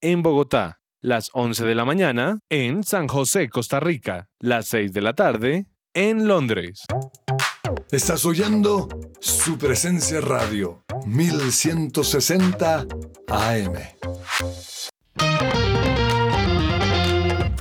en Bogotá, las 11 de la mañana en San José, Costa Rica, las 6 de la tarde en Londres. Estás oyendo su presencia radio 1160 AM.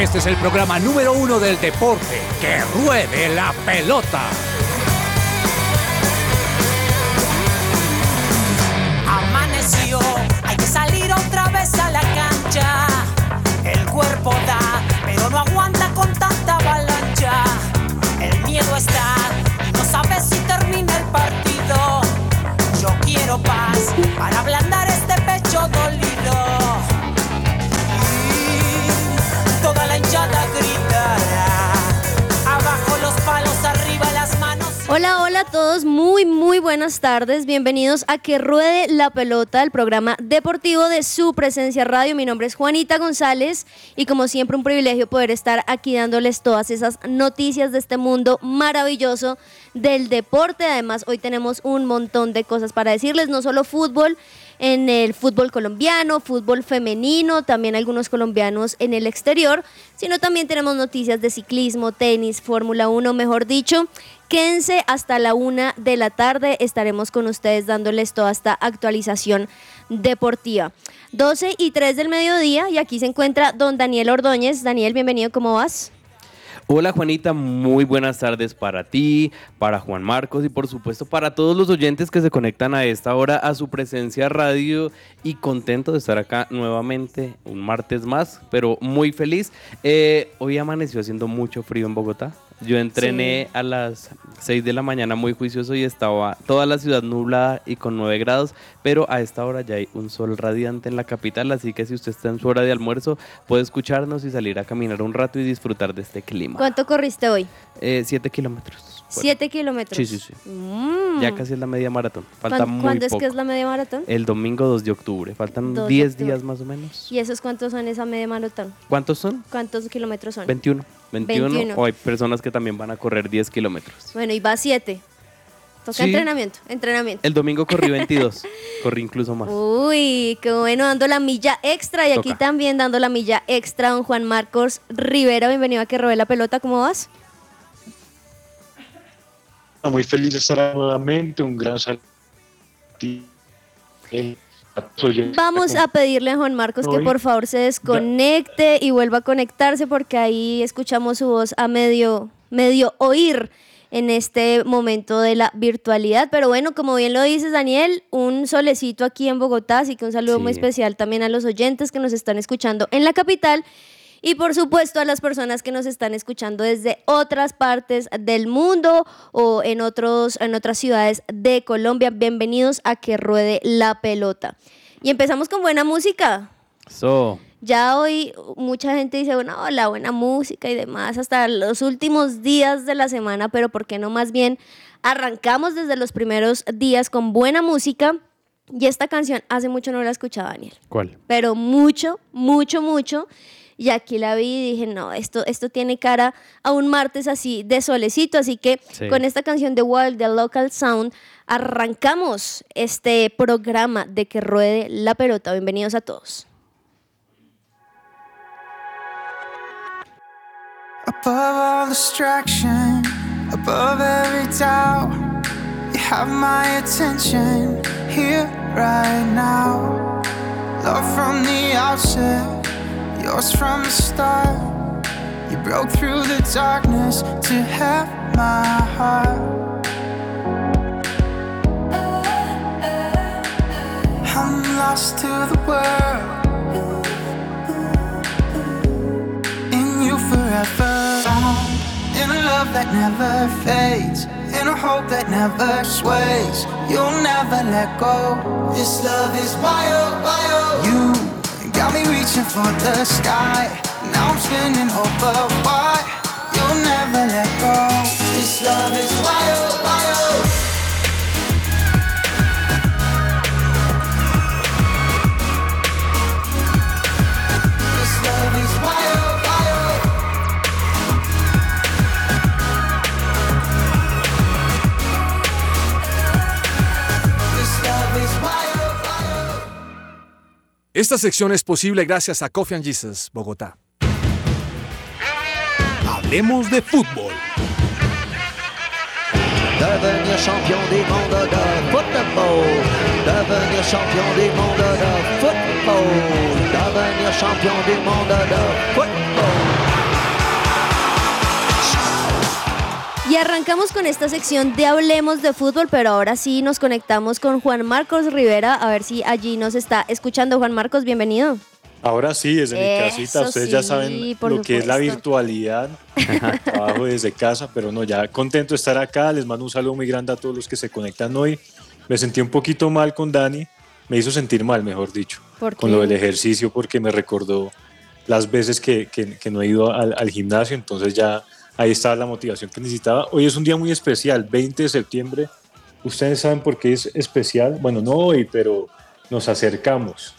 Este es el programa número uno del deporte. Que ruede la pelota. Amaneció, hay que salir otra vez a la cancha. El cuerpo da, pero no aguanta con tanta avalancha. El miedo está y no sabes si termina el partido. Yo quiero paz para ablandar Hola, a todos, muy, muy buenas tardes. Bienvenidos a Que Ruede la Pelota, el programa deportivo de su presencia radio. Mi nombre es Juanita González y como siempre un privilegio poder estar aquí dándoles todas esas noticias de este mundo maravilloso del deporte. Además, hoy tenemos un montón de cosas para decirles, no solo fútbol, en el fútbol colombiano, fútbol femenino, también algunos colombianos en el exterior, sino también tenemos noticias de ciclismo, tenis, Fórmula 1, mejor dicho. Quédense hasta la una de la tarde, estaremos con ustedes dándoles toda esta actualización deportiva. 12 y 3 del mediodía y aquí se encuentra don Daniel Ordóñez. Daniel, bienvenido, ¿cómo vas? Hola Juanita, muy buenas tardes para ti, para Juan Marcos y por supuesto para todos los oyentes que se conectan a esta hora a su presencia radio y contento de estar acá nuevamente un martes más, pero muy feliz. Eh, hoy amaneció haciendo mucho frío en Bogotá. Yo entrené a las 6 de la mañana muy juicioso y estaba toda la ciudad nublada y con 9 grados, pero a esta hora ya hay un sol radiante en la capital, así que si usted está en su hora de almuerzo, puede escucharnos y salir a caminar un rato y disfrutar de este clima. ¿Cuánto corriste hoy? 7 kilómetros. ¿Siete kilómetros? Sí, sí, sí. Mm. Ya casi es la media maratón. Falta ¿Cuán- muy ¿Cuándo es que es la media maratón? El domingo 2 de octubre. Faltan 2 de 10 octubre. días más o menos. ¿Y esos cuántos son esa media maratón? ¿Cuántos son? ¿Cuántos kilómetros son? 21. 21. 21. O hay personas que también van a correr 10 kilómetros. Bueno, y va 7. Toca Sí. entrenamiento, entrenamiento. El domingo corrí 22. corrí incluso más. Uy, qué bueno, dando la milla extra. Y aquí también dando la milla extra, don Juan Marcos Rivera. Bienvenido a Que Robe la Pelota. ¿Cómo vas? Muy feliz de estar nuevamente. Un gran saludo Vamos a pedirle a Juan Marcos que por favor se desconecte y vuelva a conectarse porque ahí escuchamos su voz a medio, medio oír en este momento de la virtualidad. Pero bueno, como bien lo dices, Daniel, un solecito aquí en Bogotá, así que un saludo muy especial también a los oyentes que nos están escuchando en la capital. Y por supuesto a las personas que nos están escuchando desde otras partes del mundo o en, otros, en otras ciudades de Colombia, bienvenidos a Que Ruede la Pelota. Y empezamos con buena música. So. Ya hoy mucha gente dice, bueno, la buena música y demás, hasta los últimos días de la semana, pero ¿por qué no más bien arrancamos desde los primeros días con buena música? Y esta canción hace mucho no la escuchaba Daniel. ¿Cuál? Pero mucho, mucho, mucho. Y aquí la vi y dije, no, esto, esto tiene cara a un martes así de solecito. Así que Sí. con esta canción de Wild, The Local Sound, arrancamos este programa de que ruede la pelota. Bienvenidos a todos. Above all distraction, above every doubt, you have my attention here right now. Love from the outset, yours from the start. You broke through the darkness to have my heart. I'm lost to the world. in you forever. Found in a love that never fades, in a hope that never sways. You'll never let go. This love is wild, wild. You got me reaching for the sky. Now I'm spinning over why you'll never let go. This love is wild. Esta sección es posible gracias a Coffee and Jesus, Bogotá. Hablemos de fútbol. Devenir champion du monde de football. Devenir champion du monde de football. Devenir champion du monde de football. Y arrancamos con esta sección de Hablemos de Fútbol, pero ahora sí nos conectamos con Juan Marcos Rivera, a ver si allí nos está escuchando. Juan Marcos, bienvenido. Ahora sí, desde mi Eso casita, ustedes ya sí, saben por lo que es la supuesto. virtualidad, trabajo desde casa, pero no, ya contento de estar acá, les mando un saludo muy grande a todos los que se conectan hoy. Me sentí un poquito mal con Dani, me hizo sentir mal, mejor dicho, ¿Por con lo del ejercicio, porque me recordó las veces que, que- que no he ido al, al gimnasio, entonces ya ahí estaba la motivación que necesitaba. Hoy es un día muy especial, 20 de septiembre. Ustedes saben por qué es especial. Bueno, no hoy, pero nos acercamos.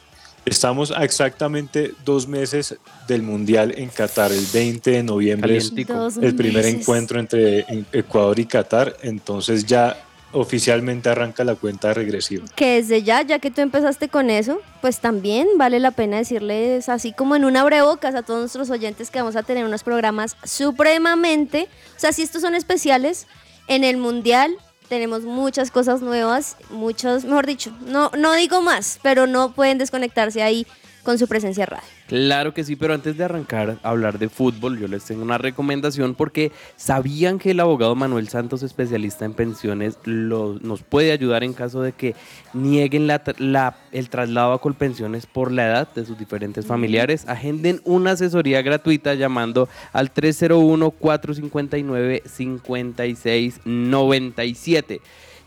Estamos a exactamente dos meses del Mundial en Qatar. El 20 de noviembre es Calientico. El primer encuentro entre Ecuador y Qatar. Entonces ya oficialmente arranca la cuenta regresiva. Que desde ya, ya que tú empezaste con eso, pues también vale la pena decirles, así como en un abrebocas a todos nuestros oyentes, que vamos a tener unos programas supremamente, o sea, si estos son especiales, en el Mundial tenemos muchas cosas nuevas, muchos, mejor dicho, no, no digo más, pero no pueden desconectarse ahí con su presencia radio. Claro que sí, pero antes de arrancar a hablar de fútbol, yo les tengo una recomendación porque sabían que el abogado Manuel Santos, especialista en pensiones, lo- nos puede ayudar en caso de que nieguen la la- el traslado a Colpensiones por la edad de sus diferentes familiares. Agenden una asesoría gratuita llamando al 301-459-5697.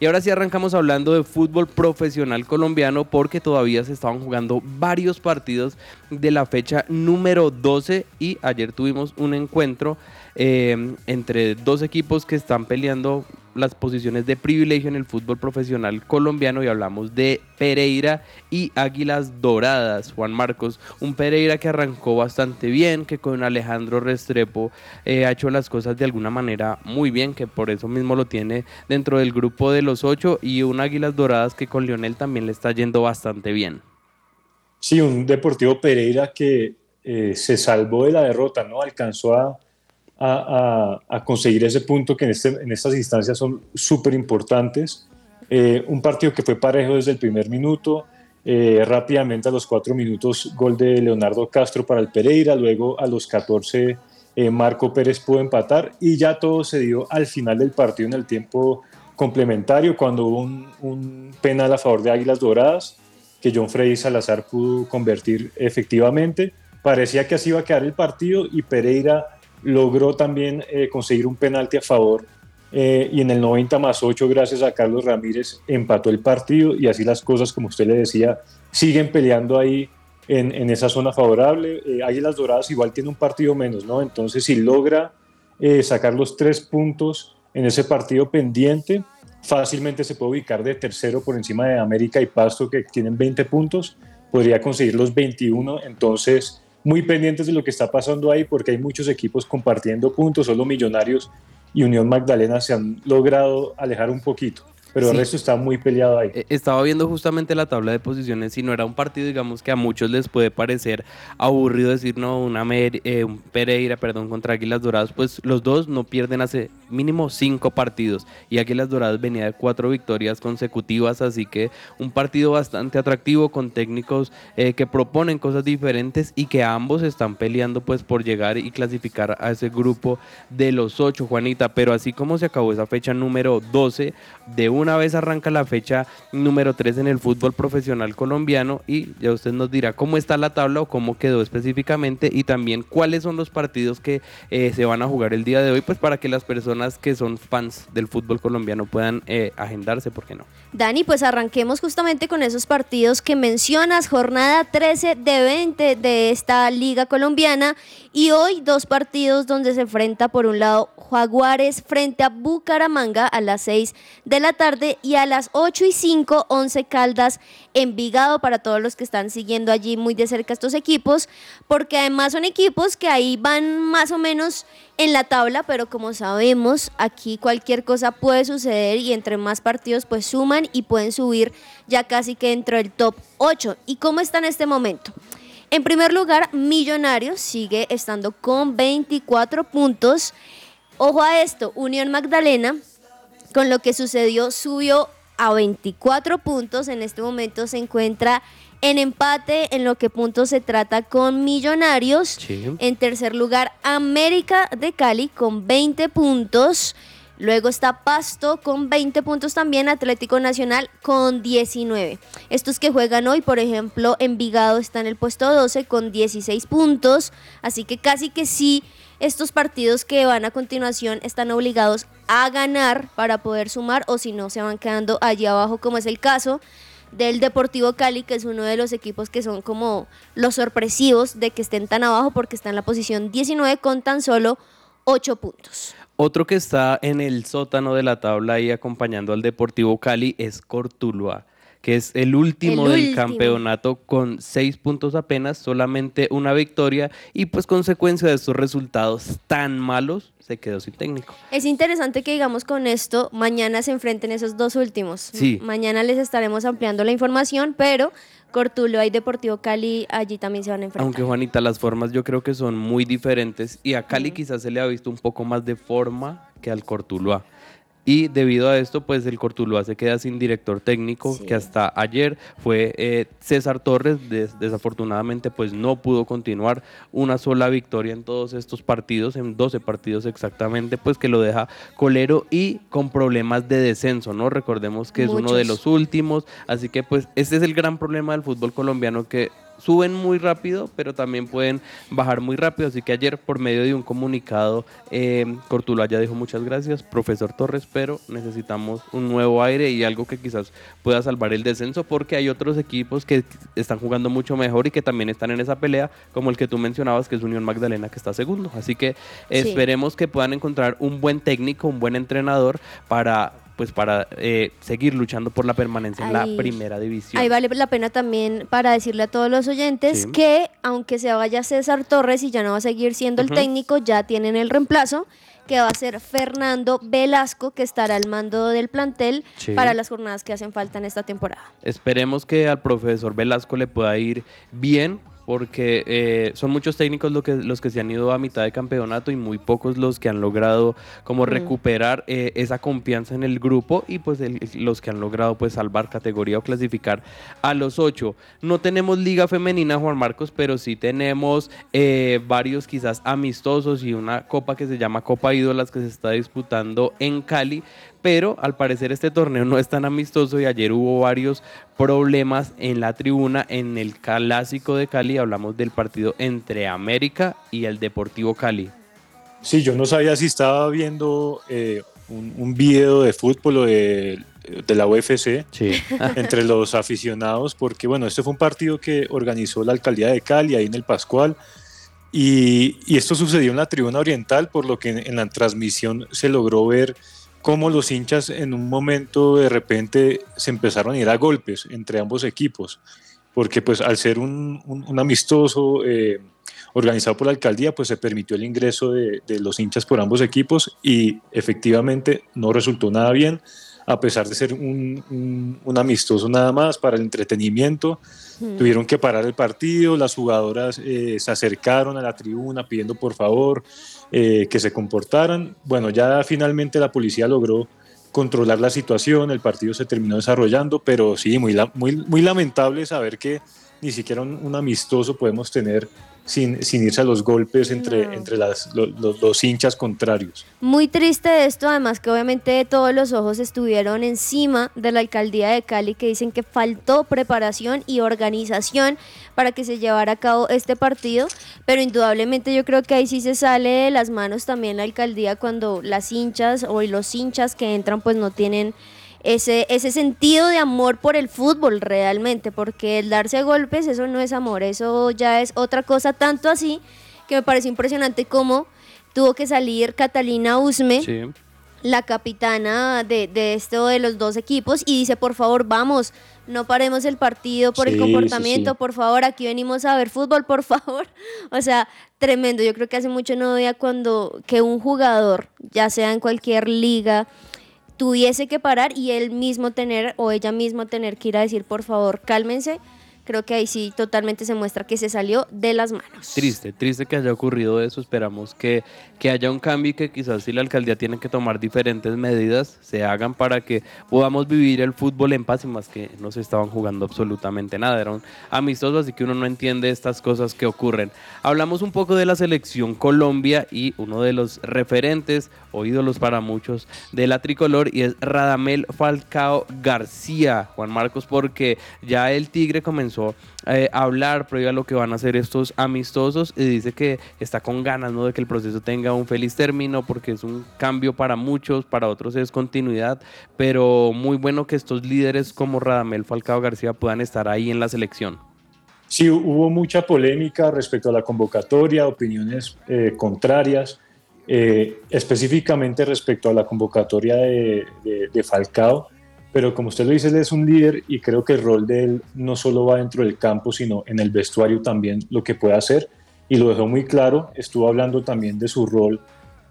Y ahora sí arrancamos hablando de fútbol profesional colombiano porque todavía se estaban jugando varios partidos de la fecha número 12 y ayer tuvimos un encuentro eh, entre dos equipos que están peleando las posiciones de privilegio en el fútbol profesional colombiano y hablamos de Pereira y Águilas Doradas. Juan Marcos, un Pereira que arrancó bastante bien, que con Alejandro Restrepo eh, ha hecho las cosas de alguna manera muy bien, que por eso mismo lo tiene dentro del grupo de los ocho y un Águilas Doradas que con Lionel también le está yendo bastante bien. Sí, un Deportivo Pereira que eh, se salvó de la derrota, ¿no? Alcanzó a, a- conseguir ese punto que en, este- estas instancias son súper importantes. Eh, un partido que fue parejo desde el primer minuto, eh, rápidamente a los cuatro minutos gol de Leonardo Castro para el Pereira, luego a los 14 eh, Marco Pérez pudo empatar y ya todo se dio al final del partido en el tiempo complementario cuando hubo un, un penal a favor de Águilas Doradas que John Freddy Salazar pudo convertir efectivamente. Parecía que así iba a quedar el partido y Pereira logró también eh, conseguir un penalti a favor eh, y en el 90 más 8 gracias a Carlos Ramírez empató el partido y así las cosas como usted le decía siguen peleando ahí en, en esa zona favorable. Eh, Águilas Doradas igual tiene un partido menos, ¿no? Entonces si logra eh, sacar los tres puntos en ese partido pendiente, fácilmente se puede ubicar de tercero por encima de América y Pasto que tienen 20 puntos, podría conseguir los 21, entonces muy pendientes de lo que está pasando ahí porque hay muchos equipos compartiendo puntos, solo Millonarios y Unión Magdalena se han logrado alejar un poquito pero el Sí. resto está muy peleado ahí. Eh, Estaba viendo justamente la tabla de posiciones y no era un partido, digamos, que a muchos les puede parecer aburrido decir, no, una Mer- eh, un Pereira, perdón, contra Águilas Doradas, pues los dos no pierden hace mínimo cinco partidos. Y Águilas Doradas venía de cuatro victorias consecutivas, así que un partido bastante atractivo con técnicos eh, que proponen cosas diferentes y que ambos están peleando pues por llegar y clasificar a ese grupo de los ocho, Juanita, pero así como se acabó esa fecha número 12, de una vez arranca la fecha número 3 en el fútbol profesional colombiano. Y ya usted nos dirá cómo está la tabla o cómo quedó específicamente y también cuáles son los partidos que eh, se van a jugar el día de hoy, pues para que las personas que son fans del fútbol colombiano puedan eh, agendarse, ¿por qué no? Dani, pues arranquemos justamente con esos partidos que mencionas, jornada 13 de 20 de esta liga colombiana y hoy dos partidos donde se enfrenta por un lado Jaguares frente a Bucaramanga a las 6 de la tarde y a las 8 y 5 11 Caldas Envigado para todos los que están siguiendo allí muy de cerca estos equipos, porque además son equipos que ahí van más o menos en la tabla, pero como sabemos, aquí cualquier cosa puede suceder y entre más partidos pues suman y pueden subir ya casi que dentro del top 8. ¿Y cómo está en este momento? En primer lugar, Millonarios sigue estando con 24 puntos. Ojo a esto, Unión Magdalena, con lo que sucedió, subió a 24 puntos. En este momento se encuentra en empate en lo que puntos se trata con Millonarios. En tercer lugar, América de Cali con 20 puntos. Luego está Pasto con 20 puntos también, Atlético Nacional con 19. Estos que juegan hoy, por ejemplo, Envigado está en el puesto 12 con 16 puntos, así que casi que sí, estos partidos que van a continuación están obligados a ganar para poder sumar o si no se van quedando allí abajo, como es el caso del Deportivo Cali, que es uno de los equipos que son como los sorpresivos de que estén tan abajo porque está en la posición 19 con tan solo 8 puntos. Otro que está en el sótano de la tabla y acompañando al Deportivo Cali es Cortuluá, que es el último El del último. campeonato con seis puntos apenas, solamente una victoria y pues consecuencia de estos resultados tan malos se quedó sin técnico. Es interesante que digamos con esto, mañana se enfrenten esos dos últimos. Sí. Mañana les estaremos ampliando la información, pero Cortuluá y Deportivo Cali allí también se van a enfrentar. Aunque Juanita, las formas yo creo que son muy diferentes y a Cali quizás se le ha visto un poco más de forma que al Cortuluá. Y debido a esto, pues el Cortuluá se queda sin director técnico, que hasta ayer fue eh, César Torres. Des- desafortunadamente, pues no pudo continuar una sola victoria en todos estos partidos, en 12 partidos exactamente, pues que lo deja colero y con problemas de descenso, ¿no? Recordemos que es uno de los últimos, así que pues este es el gran problema del fútbol colombiano que suben muy rápido, pero también pueden bajar muy rápido. Así que ayer, por medio de un comunicado, eh, ya dijo muchas gracias, profesor Torres, pero necesitamos un nuevo aire y algo que quizás pueda salvar el descenso, porque hay otros equipos que están jugando mucho mejor y que también están en esa pelea, como el que tú mencionabas, que es Unión Magdalena, que está segundo. Así que Sí. esperemos que puedan encontrar un buen técnico, un buen entrenador para pues para eh, seguir luchando por la permanencia en la primera división. Ahí vale la pena también para decirle a todos los oyentes Sí. que aunque se vaya César Torres y ya no va a seguir siendo el técnico, ya tienen el reemplazo que va a ser Fernando Velasco, que estará al mando del plantel Sí. para las jornadas que hacen falta en esta temporada. Esperemos que al profesor Velasco le pueda ir bien porque eh, son muchos técnicos lo que, los que se han ido a mitad de campeonato y muy pocos los que han logrado como Mm. recuperar eh, esa confianza en el grupo y pues el- los que han logrado pues salvar categoría o clasificar a los ocho. No tenemos liga femenina, Juan Marcos, pero sí tenemos eh, varios quizás amistosos y una copa que se llama Copa Ídolas que se está disputando en Cali, pero al parecer este torneo no es tan amistoso y ayer hubo varios problemas en la tribuna en el clásico de Cali, hablamos del partido entre América y el Deportivo Cali. Sí, yo no sabía si estaba viendo eh, un, un video de fútbol o de, de la UFC entre los aficionados, porque bueno, este fue un partido que organizó la alcaldía de Cali, ahí en el Pascual, y, y esto sucedió en la tribuna oriental, por lo que en, en la transmisión se logró ver cómo los hinchas en un momento de repente se empezaron a ir a golpes entre ambos equipos, porque pues al ser un, un- un amistoso eh, organizado por la alcaldía, pues se permitió el ingreso de, de los hinchas por ambos equipos y efectivamente no resultó nada bien, a pesar de ser un, un- un amistoso nada más para el entretenimiento. Hmm. Tuvieron que parar el partido, las jugadoras eh, se acercaron a la tribuna pidiendo por favor eh, que se comportaran. Bueno, ya finalmente la policía logró controlar la situación, el partido se terminó desarrollando, pero sí, muy, la- muy, muy lamentable saber que ni siquiera un amistoso podemos tener sin, sin irse a los golpes entre, entre las, lo- los- los hinchas contrarios. Muy triste esto, además que obviamente todos los ojos estuvieron encima de la alcaldía de Cali que dicen que faltó preparación y organización para que se llevara a cabo este partido, pero indudablemente yo creo que ahí sí se sale de las manos también la alcaldía cuando las hinchas o los hinchas que entran pues no tienen ese, ese sentido de amor por el fútbol realmente, porque el darse golpes eso no es amor, eso ya es otra cosa, tanto así que me parece impresionante cómo tuvo que salir Catalina Usme, la capitana de, de esto de los dos equipos, y dice, por favor, vamos, no paremos el partido por el comportamiento, sí. por favor, aquí venimos a ver fútbol, por favor. O sea, tremendo. Yo creo que hace mucho no veía cuando que un jugador, ya sea en cualquier liga, tuviese que parar y él mismo tener o ella misma tener que ir a decir, por favor, cálmense. Creo que ahí sí totalmente se muestra que se salió de las manos. Triste, triste que haya ocurrido eso. Esperamos que, que haya un cambio y que quizás si la alcaldía tiene que tomar diferentes medidas, se hagan para que podamos vivir el fútbol en paz y más que no se estaban jugando absolutamente nada. Era un amistoso, así que uno no entiende estas cosas que ocurren. Hablamos un poco de la selección Colombia y uno de los referentes o ídolos para muchos de la tricolor y es Radamel Falcao García, Juan Marcos, porque ya el Tigre comenzó eh, a hablar previo a lo que van a hacer estos amistosos y dice que está con ganas ¿no? de que el proceso tenga un feliz término porque es un cambio para muchos, para otros es continuidad, pero muy bueno que estos líderes como Radamel Falcao García puedan estar ahí en la selección. Sí, hubo mucha polémica respecto a la convocatoria, opiniones eh, contrarias, eh, específicamente respecto a la convocatoria de, de- de Falcao, pero como usted lo dice, él es un líder y creo que el rol de él no solo va dentro del campo, sino en el vestuario también, lo que puede hacer, y lo dejó muy claro, estuvo hablando también de su rol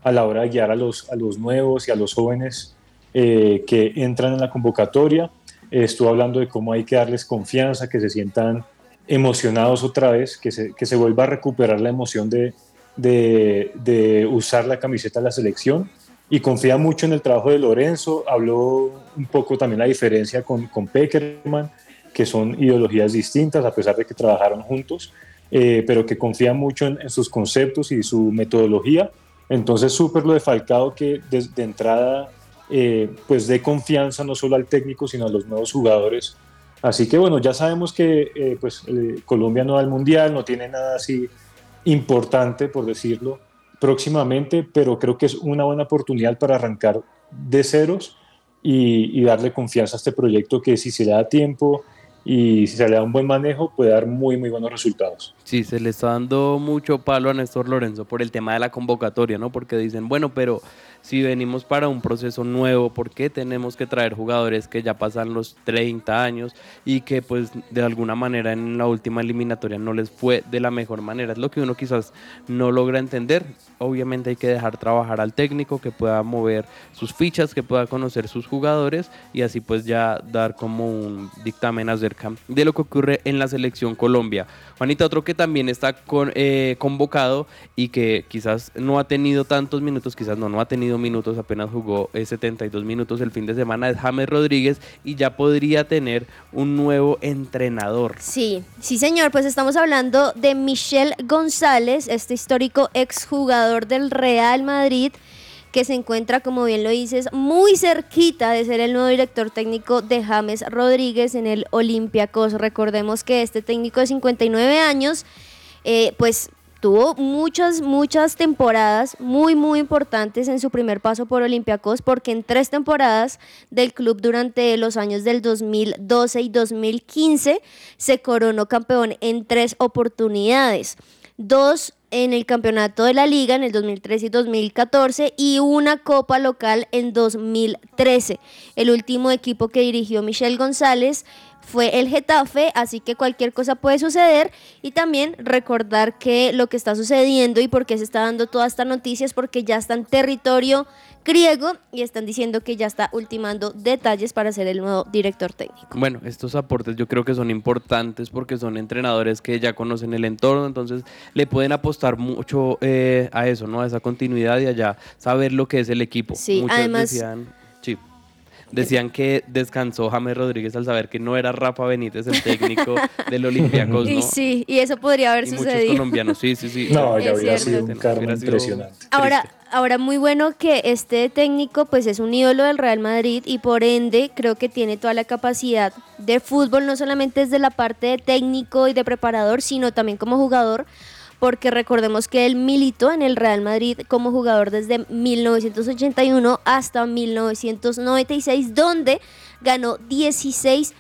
a la hora de guiar a los, a los nuevos y a los jóvenes eh, que entran en la convocatoria, estuvo hablando de cómo hay que darles confianza, que se sientan emocionados otra vez, que se, que se vuelva a recuperar la emoción de, de usar la camiseta de la selección y confía mucho en el trabajo de Lorenzo, habló un poco también la diferencia con, con Peckerman, que son ideologías distintas a pesar de que trabajaron juntos, eh, pero que confía mucho en, en sus conceptos y su metodología. Entonces, súper lo de Falcao que desde de entrada eh, pues dé confianza no solo al técnico, sino a los nuevos jugadores. Así que bueno, ya sabemos que eh, pues, eh, Colombia no va al Mundial, no tiene nada así importante, por decirlo, próximamente, pero creo que es una buena oportunidad para arrancar de ceros y, y darle confianza a este proyecto que si se le da tiempo y si se le da un buen manejo puede dar muy, muy buenos resultados. Sí, se le está dando mucho palo a Néstor Lorenzo por el tema de la convocatoria, ¿no? Porque dicen, bueno, pero si venimos para un proceso nuevo, ¿por qué tenemos que traer jugadores que ya pasan los 30 años y que pues de alguna manera en la última eliminatoria no les fue de la mejor manera? Es lo que uno quizás no logra entender. Obviamente hay que dejar trabajar al técnico que pueda mover sus fichas, que pueda conocer sus jugadores y así pues ya dar como un dictamen acerca de lo que ocurre en la selección Colombia. Juanita, otro que también está con, eh, convocado y que quizás no ha tenido tantos minutos, quizás no, no ha tenido minutos, apenas jugó eh, 72 minutos el fin de semana, es James Rodríguez y ya podría tener un nuevo entrenador. Sí, sí señor, pues estamos hablando de Michel González, este histórico exjugador del Real Madrid que se encuentra, como bien lo dices, muy cerquita de ser el nuevo director técnico de James Rodríguez en el Olympiacos. Recordemos que este técnico de 59 años, eh, pues tuvo muchas, muchas temporadas muy, muy importantes en su primer paso por Olympiacos, porque en tres temporadas del club durante los años del 2012 y 2015 se coronó campeón en tres oportunidades. Dos en el campeonato de la liga en el 2013 y 2014 y una copa local en 2013. El último equipo que dirigió Michelle González fue el Getafe, así que cualquier cosa puede suceder y también recordar que lo que está sucediendo y por qué se está dando toda esta noticia es porque ya está en territorio griego y están diciendo que ya está ultimando detalles para ser el nuevo director técnico. Bueno, estos aportes yo creo que son importantes porque son entrenadores que ya conocen el entorno, entonces le pueden apostar mucho eh, a eso, ¿no? A esa continuidad y allá saber lo que es el equipo. Sí, Muchos además- decían, decían que descansó James Rodríguez al saber que no era Rafa Benítez el técnico del Olympiacos, ¿no? Y sí, y eso podría haber Y muchos sucedido. colombianos, sí, sí, sí. No, ya Es hubiera cierto. sido un sido impresionante. Ahora, ahora muy bueno que este técnico pues es un ídolo del Real Madrid y por ende creo que tiene toda la capacidad de fútbol, no solamente desde la parte de técnico y de preparador, sino también como jugador, porque recordemos que él militó en el Real Madrid como jugador desde 1981 hasta 1996, donde ganó 16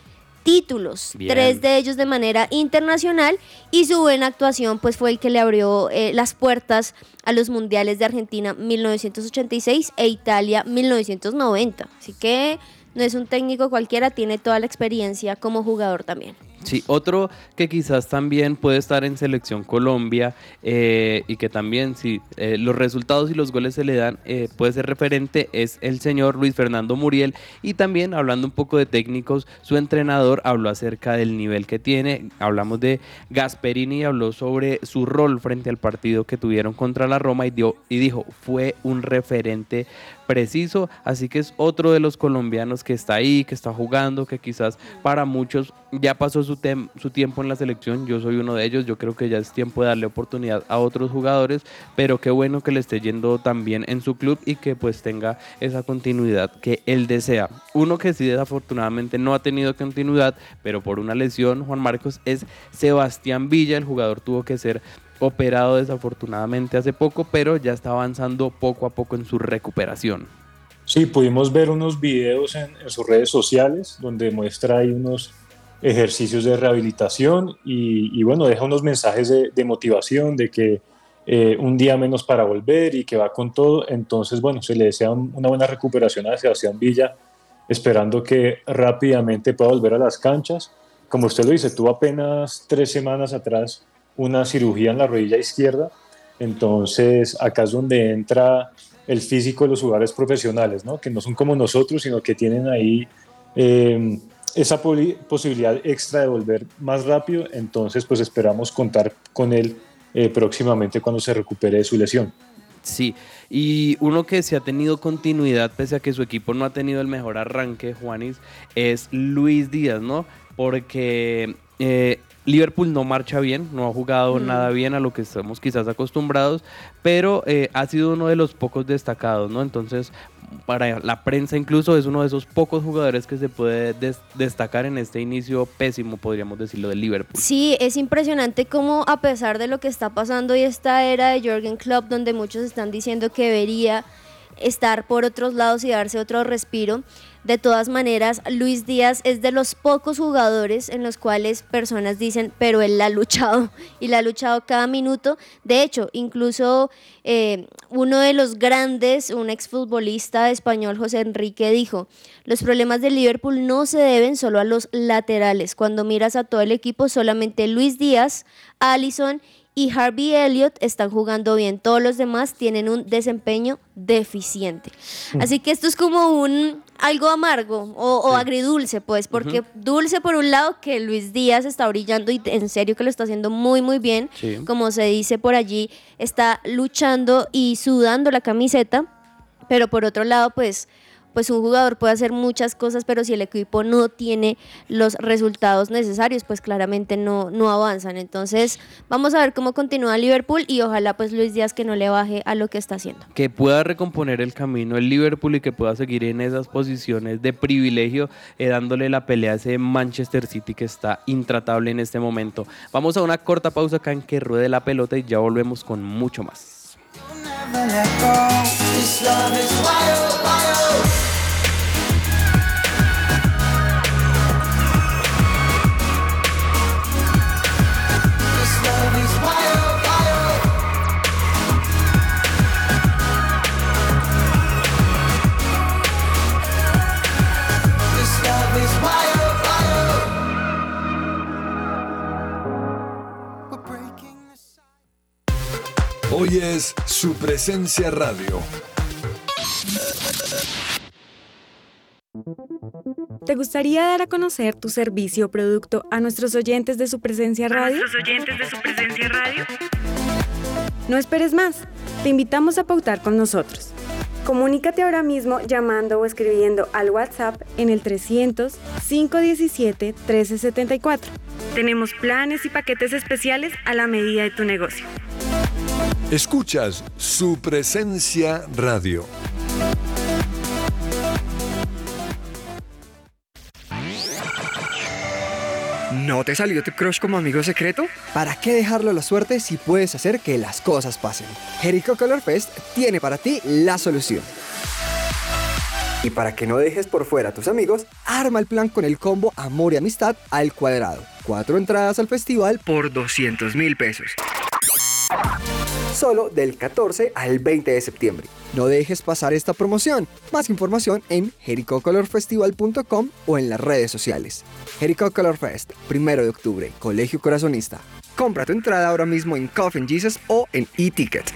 títulos, Bien. tres de ellos de manera internacional y su buena actuación pues fue el que le abrió eh, las puertas a los mundiales de Argentina 1986 e Italia 1990. Así que no es un técnico cualquiera, tiene toda la experiencia como jugador también. Sí, otro que quizás también puede estar en selección Colombia eh, y que también si eh, los resultados y los goles se le dan eh, puede ser referente es el señor Luis Fernando Muriel. Y también hablando un poco de técnicos, su entrenador habló acerca del nivel que tiene, hablamos de Gasperini, habló sobre su rol frente al partido que tuvieron contra la Roma y, dio, y dijo fue un referente preciso, así que es otro de los colombianos que está ahí, que está jugando, que quizás para muchos ya pasó su, su tiempo en la selección, yo soy uno de ellos, yo creo que ya es tiempo de darle oportunidad a otros jugadores, pero qué bueno que le esté yendo también en su club y que pues tenga esa continuidad que él desea. Uno que sí desafortunadamente no ha tenido continuidad, pero por una lesión, Juan Marcos, es Sebastián Villa, el jugador tuvo que ser operado desafortunadamente hace poco, pero ya está avanzando poco a poco en su recuperación. Sí, pudimos ver unos videos en sus redes sociales donde muestra ahí unos ejercicios de rehabilitación y, bueno, deja unos mensajes de, motivación, de que eh, un día menos para volver y que va con todo. Entonces, bueno, se le desea un- una buena recuperación a Sebastián Villa, esperando que rápidamente pueda volver a las canchas. Como usted lo dice, tuvo apenas tres semanas atrás una cirugía en la rodilla izquierda, entonces acá es donde entra el físico de los jugadores profesionales, ¿no? que no son como nosotros, sino que tienen ahí eh, esa posibilidad extra de volver más rápido, entonces pues esperamos contar con él eh, próximamente cuando se recupere de su lesión. Sí, y uno que se ha tenido continuidad pese a que su equipo no ha tenido el mejor arranque, Juanis, es Luis Díaz, ¿no? Porque eh, Liverpool no marcha bien, no ha jugado Mm. nada bien a lo que estamos quizás acostumbrados, pero eh, ha sido uno de los pocos destacados, ¿no? Entonces, para la prensa incluso es uno de esos pocos jugadores que se puede des- destacar en este inicio pésimo, podríamos decirlo, del Liverpool. Sí, es impresionante cómo a pesar de lo que está pasando y esta era de Jürgen Klopp, donde muchos están diciendo que debería estar por otros lados y darse otro respiro. De todas maneras, Luis Díaz es de los pocos jugadores en los cuales personas dicen, pero él la ha luchado y la ha luchado cada minuto. De hecho, incluso eh, uno de los grandes, un exfutbolista español, José Enrique, dijo, los problemas de Liverpool no se deben solo a los laterales. Cuando miras a todo el equipo, solamente Luis Díaz, Allison y Harvey Elliott están jugando bien. Todos los demás tienen un desempeño deficiente. Mm. Así que esto es como un algo amargo o, o agridulce, pues, porque dulce por un lado que Luis Díaz está brillando y en serio que lo está haciendo muy, muy bien. Sí. Como se dice por allí, está luchando y sudando la camiseta. Pero por otro lado, pues pues un jugador puede hacer muchas cosas, pero si el equipo no tiene los resultados necesarios, pues claramente no, no avanzan. Entonces, vamos a ver cómo continúa Liverpool y ojalá pues Luis Díaz que no le baje a lo que está haciendo. que pueda recomponer el camino el Liverpool y que pueda seguir en esas posiciones de privilegio, eh, dándole la pelea a ese Manchester City que está intratable en este momento. Vamos a una corta pausa acá en que ruede la pelota y ya volvemos con mucho más. Hoy es su presencia radio. ¿Te gustaría dar a conocer tu servicio o producto a nuestros oyentes de su presencia radio? nuestros oyentes de su presencia radio. No esperes más. Te invitamos a pautar con nosotros. Comunícate ahora mismo llamando o escribiendo al WhatsApp en el 300 517 1374. Tenemos planes y paquetes especiales a la medida de tu negocio. Escuchas su presencia radio. ¿No te salió tu crush como amigo secreto? ¿Para qué dejarlo a la suerte si puedes hacer que las cosas pasen? Jericho Color Fest tiene para ti la solución. Y para que no dejes por fuera a tus amigos, arma el plan con el combo Amor y Amistad al cuadrado. Cuatro entradas al festival por 200 mil pesos. Solo del 14 al 20 de septiembre. No dejes pasar esta promoción. Más información en jericocolorfestival.com o en las redes sociales. Jericho Color Fest, primero de octubre, Colegio Corazonista. Compra tu entrada ahora mismo en Coffin Jesus o en eTicket.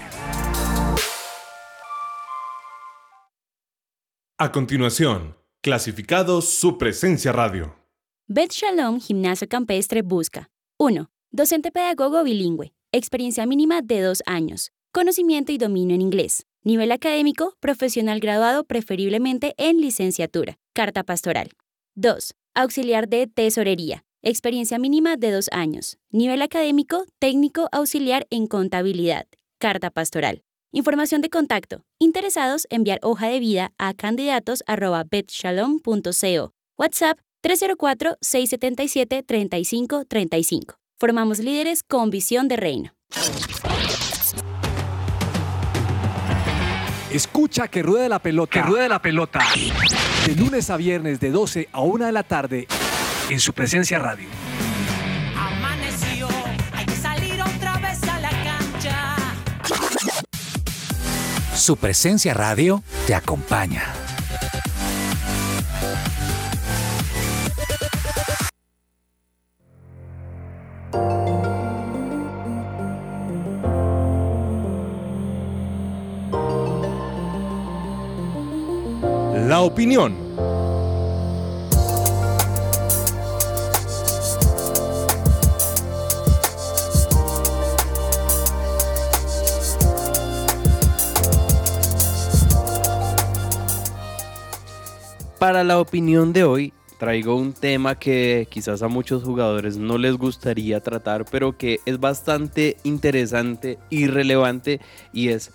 A continuación, clasificados su presencia radio. Bet Shalom Gimnasio Campestre busca 1. Docente pedagogo bilingüe. Experiencia mínima de dos años. Conocimiento y dominio en inglés. Nivel académico, profesional graduado preferiblemente en licenciatura. Carta pastoral. 2. Auxiliar de tesorería. Experiencia mínima de dos años. Nivel académico, técnico auxiliar en contabilidad. Carta pastoral. Información de contacto. Interesados, enviar hoja de vida a candidatos.betshalom.co. WhatsApp 304-677-3535. Formamos líderes con visión de reino. Escucha que ruede la pelota. Que ruede la pelota. De lunes a viernes de 12 a 1 de la tarde en su presencia radio. Amaneció, hay que salir otra vez a la cancha. Su presencia radio te acompaña. La opinión. Para la opinión de hoy, traigo un tema que quizás a muchos jugadores no les gustaría tratar, pero que es bastante interesante y relevante y es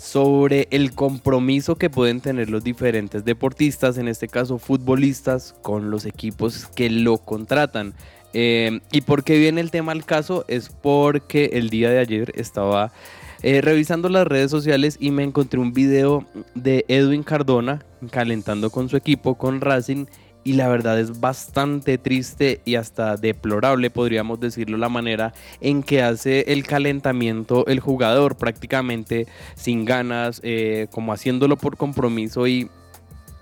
sobre el compromiso que pueden tener los diferentes deportistas, en este caso futbolistas, con los equipos que lo contratan. Eh, ¿Y por qué viene el tema al caso? Es porque el día de ayer estaba eh, revisando las redes sociales y me encontré un video de Edwin Cardona calentando con su equipo, con Racing, y la verdad es bastante triste y hasta deplorable, podríamos decirlo, la manera en que hace el calentamiento el jugador, prácticamente sin ganas, eh, como haciéndolo por compromiso y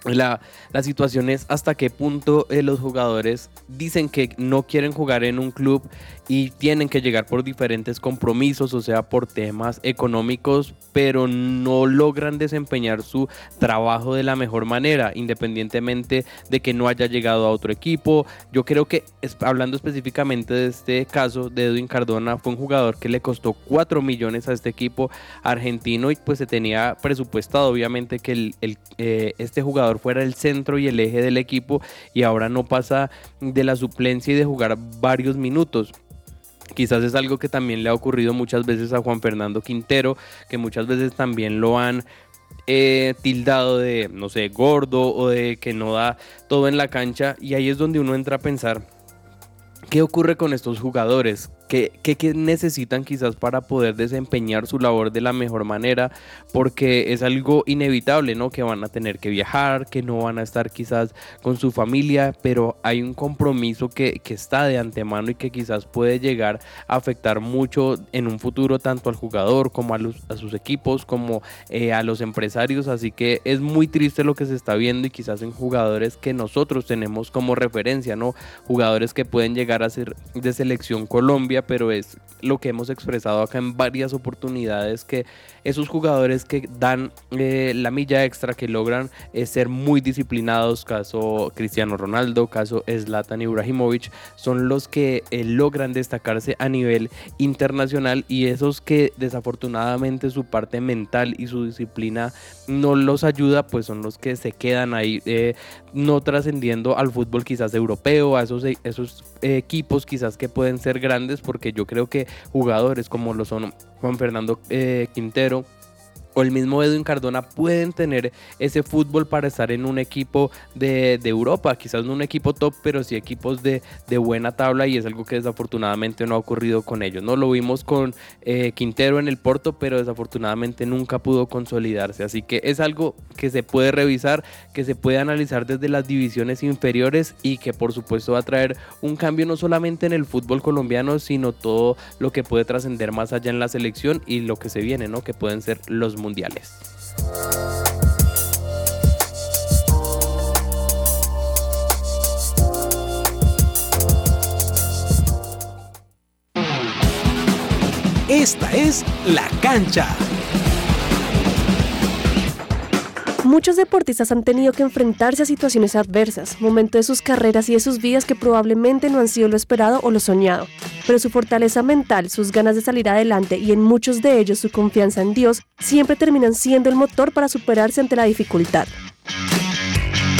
la, situación es hasta qué punto eh, los jugadores dicen que no quieren jugar en un club y tienen que llegar por diferentes compromisos, o sea, por temas económicos, pero no logran desempeñar su trabajo de la mejor manera, independientemente de que no haya llegado a otro equipo. Yo creo que, hablando específicamente de este caso de Edwin Cardona, fue un jugador que le costó 4 millones a este equipo argentino y pues se tenía presupuestado, obviamente, que eh, este jugador fuera el centro y el eje del equipo y ahora no pasa de la suplencia y de jugar varios minutos. Quizás es algo que también le ha ocurrido muchas veces a Juan Fernando Quintero, que muchas veces también lo han eh, tildado de, no sé, gordo o de que no da todo en la cancha. Y ahí es donde uno entra a pensar, ¿qué ocurre con estos jugadores? ¿Qué, necesitan quizás para poder desempeñar su labor de la mejor manera? Porque es algo inevitable, ¿no? Que van a tener que viajar, que no van a estar quizás con su familia, pero hay un compromiso que, está de antemano y que quizás puede llegar a afectar mucho en un futuro tanto al jugador como a, sus equipos, como eh, a los empresarios. Así que es muy triste lo que se está viendo y quizás en jugadores que nosotros tenemos como referencia, ¿no? Jugadores que pueden llegar a ser de selección Colombia pero es lo que hemos expresado acá en varias oportunidades, que esos jugadores que dan eh, la milla extra, que logran eh, ser muy disciplinados, caso Cristiano Ronaldo, caso Zlatan Ibrahimovic, son los que eh, logran destacarse a nivel internacional y esos que desafortunadamente su parte mental y su disciplina no los ayuda, pues son los que se quedan ahí no trascendiendo al fútbol quizás europeo, a esos, esos equipos quizás que pueden ser grandes, porque yo creo que jugadores como lo son Juan Fernando eh, Quintero, o el mismo Edwin Cardona pueden tener ese fútbol para estar en un equipo de, Europa, quizás no un equipo top, pero sí equipos de, buena tabla y es algo que desafortunadamente no ha ocurrido con ellos. No lo vimos con eh, Quintero en el Porto, pero desafortunadamente nunca pudo consolidarse. Así que es algo que se puede revisar, que se puede analizar desde las divisiones inferiores y que por supuesto va a traer un cambio no solamente en el fútbol colombiano, sino todo lo que puede trascender más allá en la selección y lo que se viene, ¿no? Que pueden ser los mundiales. Esta es La Cancha. Muchos deportistas han tenido que enfrentarse a situaciones adversas, momentos de sus carreras y de sus vidas que probablemente no han sido lo esperado o lo soñado. Pero su fortaleza mental, sus ganas de salir adelante y en muchos de ellos su confianza en Dios siempre terminan siendo el motor para superarse ante la dificultad.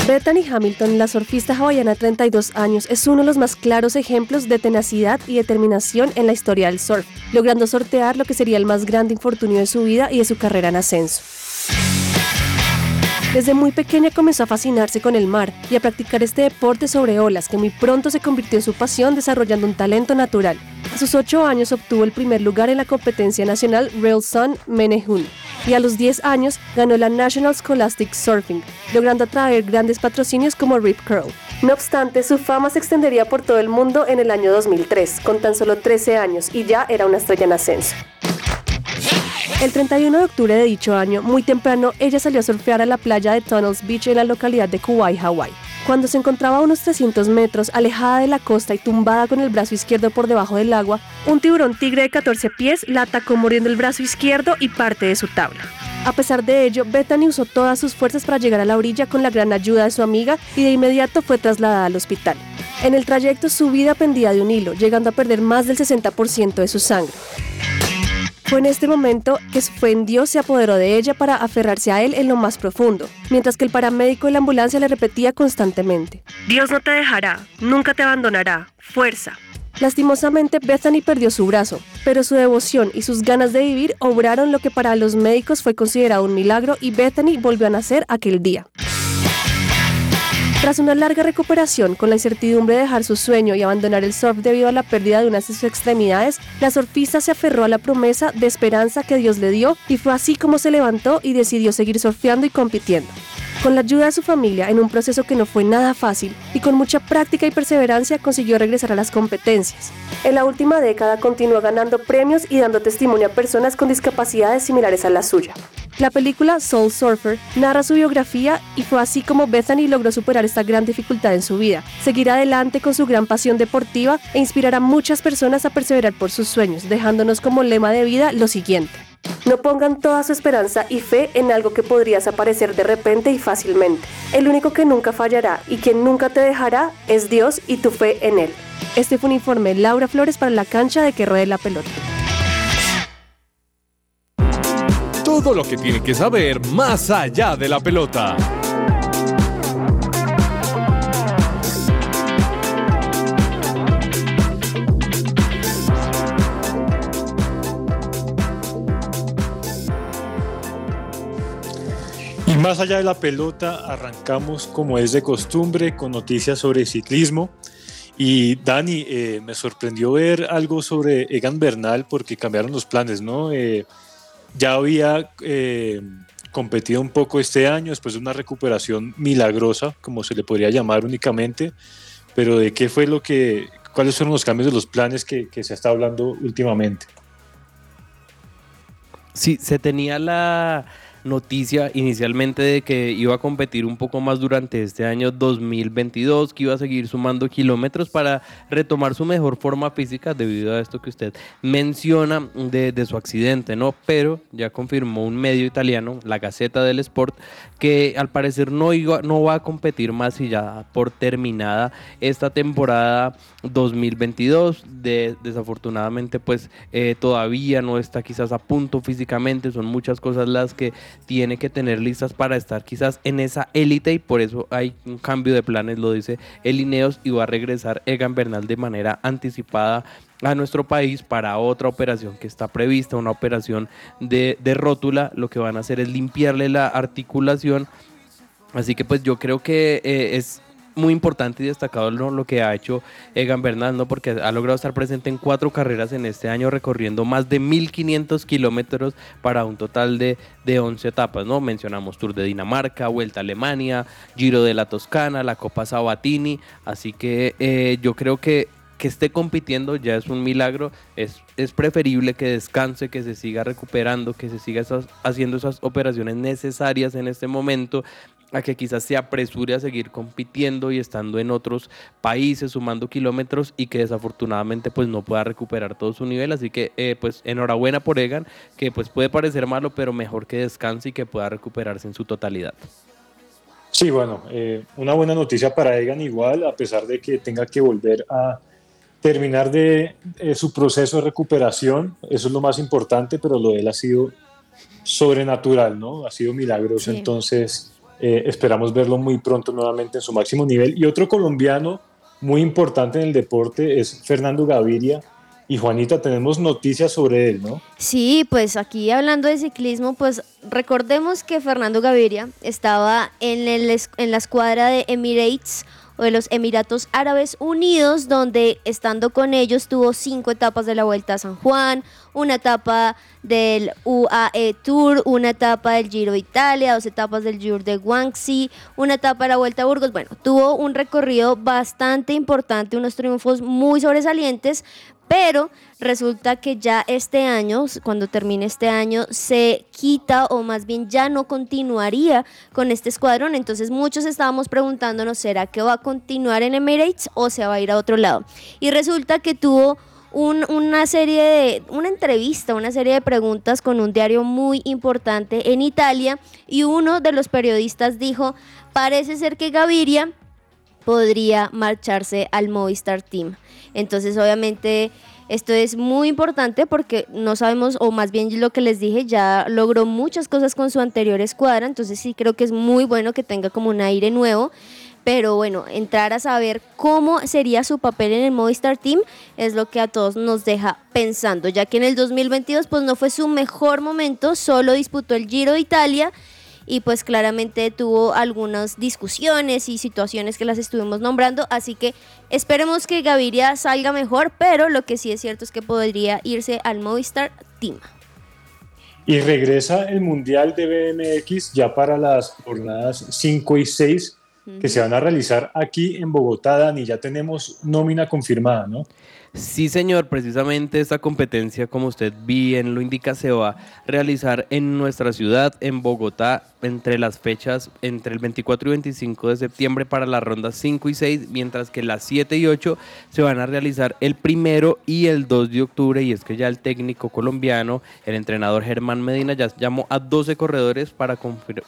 Bethany Hamilton, la surfista hawaiana de 32 años, es uno de los más claros ejemplos de tenacidad y determinación en la historia del surf, logrando sortear lo que sería el más grande infortunio de su vida y de su carrera en ascenso. Desde muy pequeña comenzó a fascinarse con el mar y a practicar este deporte sobre olas que muy pronto se convirtió en su pasión desarrollando un talento natural. A sus 8 años obtuvo el primer lugar en la competencia nacional Real Sun Menehun y a los 10 años ganó la National Scholastic Surfing, logrando atraer grandes patrocinios como Rip Curl. No obstante, su fama se extendería por todo el mundo en el año 2003, con tan solo 13 años, y ya era una estrella en ascenso. El 31 de octubre de dicho año, muy temprano, ella salió a surfear a la playa de Tunnels Beach en la localidad de Kauai, Hawaii. Cuando se encontraba a unos 300 metros, alejada de la costa y tumbada con el brazo izquierdo por debajo del agua, un tiburón tigre de 14 pies la atacó muriendo el brazo izquierdo y parte de su tabla. A pesar de ello, Bethany usó todas sus fuerzas para llegar a la orilla con la gran ayuda de su amiga y de inmediato fue trasladada al hospital. En el trayecto su vida pendía de un hilo, llegando a perder más del 60% de su sangre. Fue en este momento que su fe en Dios se apoderó de ella para aferrarse a él en lo más profundo, mientras que el paramédico de la ambulancia le repetía constantemente, Dios no te dejará, nunca te abandonará, fuerza. Lastimosamente, Bethany perdió su brazo, pero su devoción y sus ganas de vivir obraron lo que para los médicos fue considerado un milagro y Bethany volvió a nacer aquel día. Tras una larga recuperación, con la incertidumbre de dejar su sueño y abandonar el surf debido a la pérdida de unas de sus extremidades, la surfista se aferró a la promesa de esperanza que Dios le dio y fue así como se levantó y decidió seguir surfeando y compitiendo. Con la ayuda de su familia, en un proceso que no fue nada fácil y con mucha práctica y perseverancia, consiguió regresar a las competencias. En la última década continuó ganando premios y dando testimonio a personas con discapacidades similares a la suya. La película Soul Surfer narra su biografía y fue así como Bethany logró superar esta gran dificultad en su vida, seguir adelante con su gran pasión deportiva e inspirar a muchas personas a perseverar por sus sueños, dejándonos como lema de vida lo siguiente. No pongan toda su esperanza y fe en algo que podría desaparecer de repente y fácilmente. El único que nunca fallará y quien nunca te dejará es Dios y tu fe en Él. Este fue un informe Laura Flores para la cancha de que ruede la pelota. Todo lo que tiene que saber más allá de la pelota. Más allá de la pelota, arrancamos como es de costumbre con noticias sobre ciclismo. Y Dani, eh, me sorprendió ver algo sobre Egan Bernal porque cambiaron los planes, ¿no? Eh, ya había eh, competido un poco este año después de una recuperación milagrosa, como se le podría llamar únicamente, pero ¿de qué fue lo que, cuáles fueron los cambios de los planes que, que se está hablando últimamente? Sí, se tenía la noticia inicialmente de que iba a competir un poco más durante este año 2022, que iba a seguir sumando kilómetros para retomar su mejor forma física debido a esto que usted menciona de, su accidente, ¿no? Pero ya confirmó un medio italiano, la Gaceta del Sport, que al parecer no, iba, no va a competir más y ya por terminada esta temporada 2022. De, desafortunadamente, pues eh, todavía no está quizás a punto físicamente, son muchas cosas las que tiene que tener listas para estar quizás en esa élite y por eso hay un cambio de planes, lo dice el Ineos y va a regresar Egan Bernal de manera anticipada a nuestro país para otra operación que está prevista, una operación de, de rótula, lo que van a hacer es limpiarle la articulación, así que pues yo creo que eh, es muy importante y destacado lo, lo, que ha hecho Egan Bernal, ¿no? porque ha logrado estar presente en cuatro carreras en este año, recorriendo más de 1.500 kilómetros para un total de, de 11 etapas. ¿no? Mencionamos Tour de Dinamarca, Vuelta a Alemania, Giro de la Toscana, la Copa Sabatini, así que eh, yo creo que que esté compitiendo ya es un milagro, es, es preferible que descanse, que se siga recuperando, que se siga haciendo esas operaciones necesarias en este momento a que quizás se apresure a seguir compitiendo y estando en otros países, sumando kilómetros y que desafortunadamente pues no pueda recuperar todo su nivel. Así que eh, pues enhorabuena por Egan, que pues puede parecer malo, pero mejor que descanse y que pueda recuperarse en su totalidad. Sí, bueno, eh, una buena noticia para Egan igual, a pesar de que tenga que volver a terminar de eh, su proceso de recuperación, eso es lo más importante, pero lo de él ha sido sobrenatural, ¿no? Ha sido milagroso, sí. entonces eh, esperamos verlo muy pronto nuevamente en su máximo nivel. Y otro colombiano muy importante en el deporte es Fernando Gaviria. Y Juanita, tenemos noticias sobre él, ¿no? Sí, pues aquí hablando de ciclismo, pues recordemos que Fernando Gaviria estaba en, el, en la escuadra de Emirates o de los Emiratos Árabes Unidos, donde estando con ellos tuvo cinco etapas de la Vuelta a San Juan, una etapa del UAE Tour, una etapa del Giro Italia, dos etapas del Giro de Guangxi, una etapa de la Vuelta a Burgos. Bueno, tuvo un recorrido bastante importante, unos triunfos muy sobresalientes, pero resulta que ya este año, cuando termine este año, se quita o más bien ya no continuaría con este escuadrón. Entonces muchos estábamos preguntándonos, ¿será que va a continuar en Emirates o se va a ir a otro lado? Y resulta que tuvo un, una serie de, una entrevista, una serie de preguntas con un diario muy importante en Italia y uno de los periodistas dijo, parece ser que Gaviria podría marcharse al Movistar Team. Entonces, obviamente, esto es muy importante porque no sabemos, o más bien lo que les dije, ya logró muchas cosas con su anterior escuadra, entonces sí creo que es muy bueno que tenga como un aire nuevo. Pero bueno, entrar a saber cómo sería su papel en el Movistar Team es lo que a todos nos deja pensando, ya que en el 2022 pues no fue su mejor momento, solo disputó el Giro de Italia y pues claramente tuvo algunas discusiones y situaciones que las estuvimos nombrando, así que esperemos que Gaviria salga mejor, pero lo que sí es cierto es que podría irse al Movistar Team. Y regresa el Mundial de BMX ya para las jornadas 5 y 6 que se van a realizar aquí en Bogotá, Dani. Ya tenemos nómina confirmada, ¿no? Sí, señor, precisamente esta competencia, como usted bien lo indica, se va a realizar en nuestra ciudad, en Bogotá, entre las fechas entre el 24 y 25 de septiembre para las rondas 5 y 6, mientras que las 7 y 8 se van a realizar el primero y el 2 de octubre. Y es que ya el técnico colombiano, el entrenador Germán Medina, ya llamó a 12 corredores para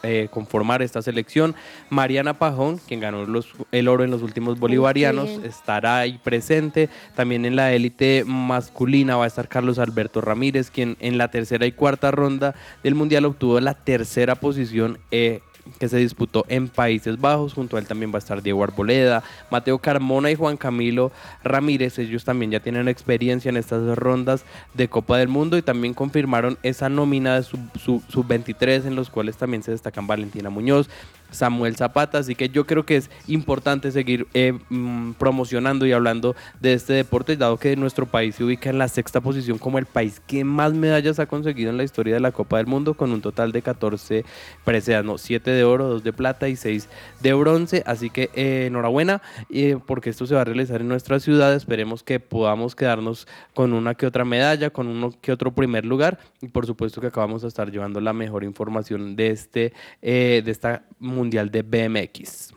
eh, conformar esta selección. Mariana Pajón, quien ganó los, el oro en los últimos bolivarianos, estará ahí presente. También en la élite masculina va a estar Carlos Alberto Ramírez, quien en la tercera y cuarta ronda del Mundial obtuvo la tercera posición eh, que se disputó en Países Bajos. Junto a él también va a estar Diego Arboleda, Mateo Carmona y Juan Camilo Ramírez. Ellos también ya tienen experiencia en estas rondas de Copa del Mundo y también confirmaron esa nómina de sub-23 en los cuales también se destacan Valentina Muñoz, Samuel Zapata. Así que yo creo que es importante seguir eh, mm, promocionando y hablando de este deporte, dado que nuestro país se ubica en la sexta posición como el país que más medallas ha conseguido en la historia de la Copa del Mundo, con un total de 14 preseas, no, 7 de oro, 2 de plata y 6 de bronce. Así que eh, enhorabuena, eh, porque esto se va a realizar en nuestra ciudad. Esperemos que podamos quedarnos con una que otra medalla, con uno que otro primer lugar. Y por supuesto que acabamos de estar llevando la mejor información de, este, de esta Mundial de BMX.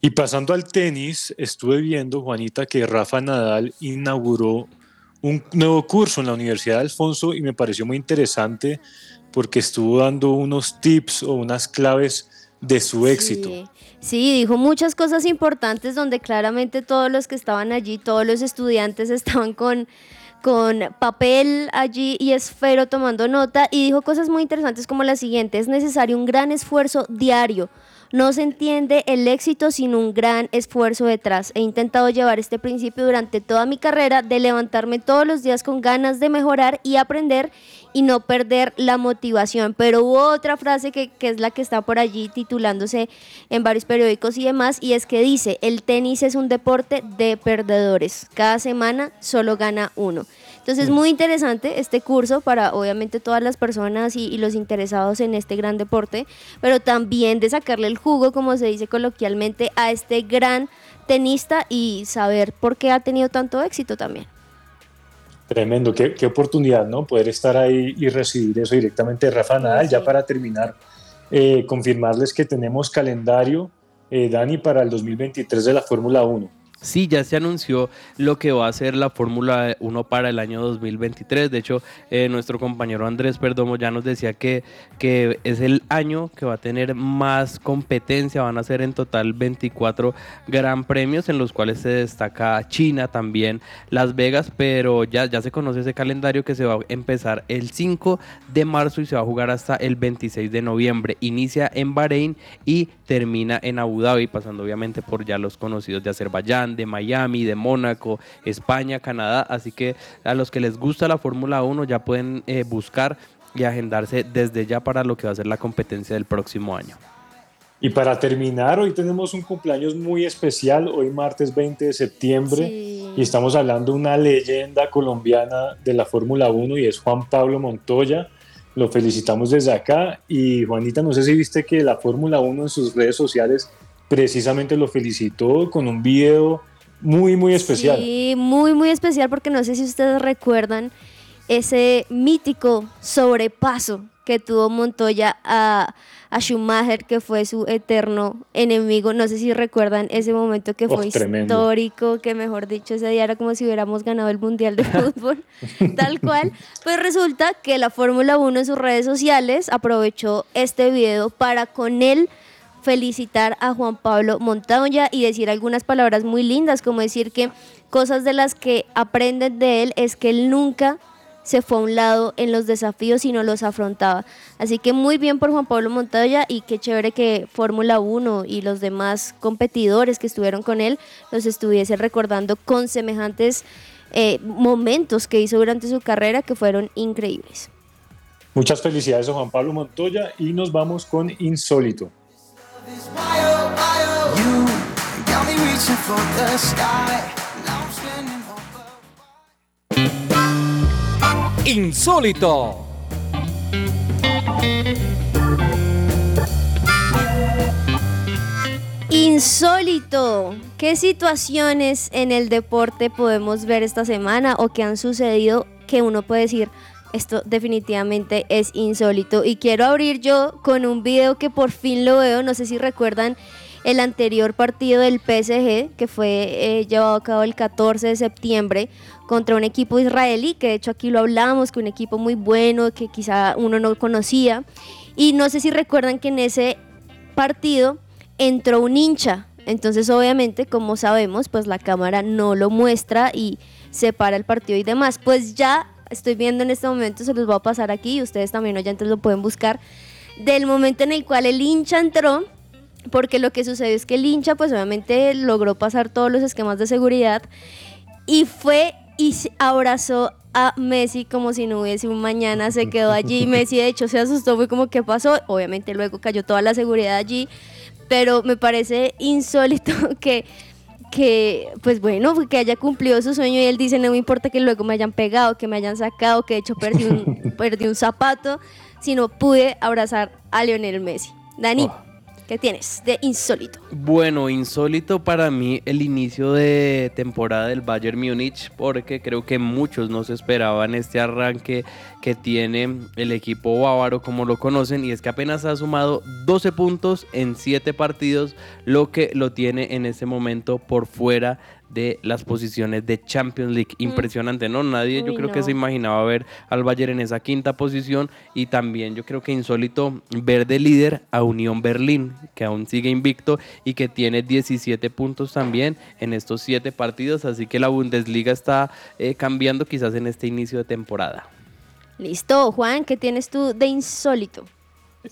Y pasando al tenis, estuve viendo, Juanita, que Rafa Nadal inauguró un nuevo curso en la Universidad de Alfonso y me pareció muy interesante porque estuvo dando unos tips o unas claves de su éxito. Sí, dijo muchas cosas importantes donde claramente todos los que estaban allí, todos los estudiantes estaban con con papel allí y esfero tomando nota y dijo cosas muy interesantes como la siguiente, es necesario un gran esfuerzo diario. No se entiende el éxito sin un gran esfuerzo detrás. He intentado llevar este principio durante toda mi carrera de levantarme todos los días con ganas de mejorar y aprender y no perder la motivación. Pero hubo otra frase que, que, es la que está por allí titulándose en varios periódicos y demás, y es que dice, el tenis es un deporte de perdedores. Cada semana solo gana uno. Entonces, muy interesante este curso para obviamente todas las personas y, y, los interesados en este gran deporte, pero también de sacarle el jugo, como se dice coloquialmente, a este gran tenista y saber por qué ha tenido tanto éxito también. Tremendo, qué, qué, oportunidad, ¿no? Poder estar ahí y recibir eso directamente de Rafa Nadal. Ya para terminar, eh, confirmarles que tenemos calendario, eh, Dani, para el 2023 de la Fórmula 1. Sí, ya se anunció lo que va a ser la Fórmula 1 para el año 2023. De hecho, eh, nuestro compañero Andrés Perdomo ya nos decía que, que es el año que va a tener más competencia. Van a ser en total 24 gran premios en los cuales se destaca China también, Las Vegas, pero ya, ya se conoce ese calendario que se va a empezar el 5 de marzo y se va a jugar hasta el 26 de noviembre. Inicia en Bahrein y termina en Abu Dhabi, pasando obviamente por ya los conocidos de Azerbaiyán de Miami, de Mónaco, España, Canadá. Así que a los que les gusta la Fórmula 1 ya pueden eh, buscar y agendarse desde ya para lo que va a ser la competencia del próximo año. Y para terminar, hoy tenemos un cumpleaños muy especial, hoy martes 20 de septiembre, y estamos hablando de una leyenda colombiana de la Fórmula 1 y es Juan Pablo Montoya. Lo felicitamos desde acá y Juanita, no sé si viste que la Fórmula 1 en sus redes sociales precisamente lo felicitó con un video muy, muy especial. Sí, muy, muy especial porque no sé si ustedes recuerdan ese mítico sobrepaso que tuvo Montoya a, a, Schumacher, que fue su eterno enemigo. No sé si recuerdan ese momento que fue histórico, que mejor dicho, ese día era como si hubiéramos ganado el Mundial de Fútbol, tal cual. Pues resulta que la Fórmula 1 en sus redes sociales aprovechó este video para con él felicitar a Juan Pablo Montoya y decir algunas palabras muy lindas, como decir que cosas de las que aprenden de él es que él nunca se fue a un lado en los desafíos y no los afrontaba. Así que muy bien por Juan Pablo Montoya y qué chévere que Fórmula 1 y los demás competidores que estuvieron con él los estuviese recordando con semejantes eh, momentos que hizo durante su carrera que fueron increíbles. Muchas felicidades a Juan Pablo Montoya y nos vamos con Insólito. Insólito. Insólito. ¿Qué situaciones en el deporte podemos ver esta semana o que han sucedido que uno puede decir, esto definitivamente es insólito? Y quiero abrir yo con un video que por fin lo veo, no sé si recuerdan el anterior partido del PSG que fue eh, llevado a cabo el 14 de septiembre contra un equipo israelí, que de hecho aquí lo hablábamos, que un equipo muy bueno, que quizá uno no conocía. Y no sé si recuerdan que en ese partido entró un hincha. Entonces, obviamente, como sabemos, pues la cámara no lo muestra y separa el partido y demás. Pues ya estoy viendo en este momento, se los voy a pasar aquí y ustedes también oyentes lo pueden buscar, del momento en el cual el hincha entró, porque lo que sucedió es que el hincha, pues obviamente logró pasar todos los esquemas de seguridad y fue y abrazó a Messi como si no hubiese un mañana, se quedó allí. Messi, de hecho, se asustó, fue como, ¿qué pasó? Obviamente, luego cayó toda la seguridad allí pero me parece insólito que, que, pues bueno, que haya cumplido su sueño y él dice, no me importa que luego me hayan pegado, que me hayan sacado, que de hecho perdí un, perdí un zapato, sino pude abrazar a Lionel Messi. Dani, ¿qué tienes de insólito? Bueno, insólito para mí el inicio de temporada del Bayern Múnich porque creo que muchos no se esperaban este arranque que tiene el equipo bávaro como lo conocen y es que apenas ha sumado 12 puntos en 7 partidos, lo que lo tiene en este momento por fuera de las posiciones de Champions League. Impresionante, ¿no? Nadie yo creo que se imaginaba ver al Bayern en esa quinta posición y también yo creo que insólito ver de líder a Unión Berlín, que aún sigue invicto y que tiene 17 puntos también en estos 7 partidos, así que la Bundesliga está eh, cambiando quizás en este inicio de temporada. Listo, Juan, ¿qué tienes tú de insólito?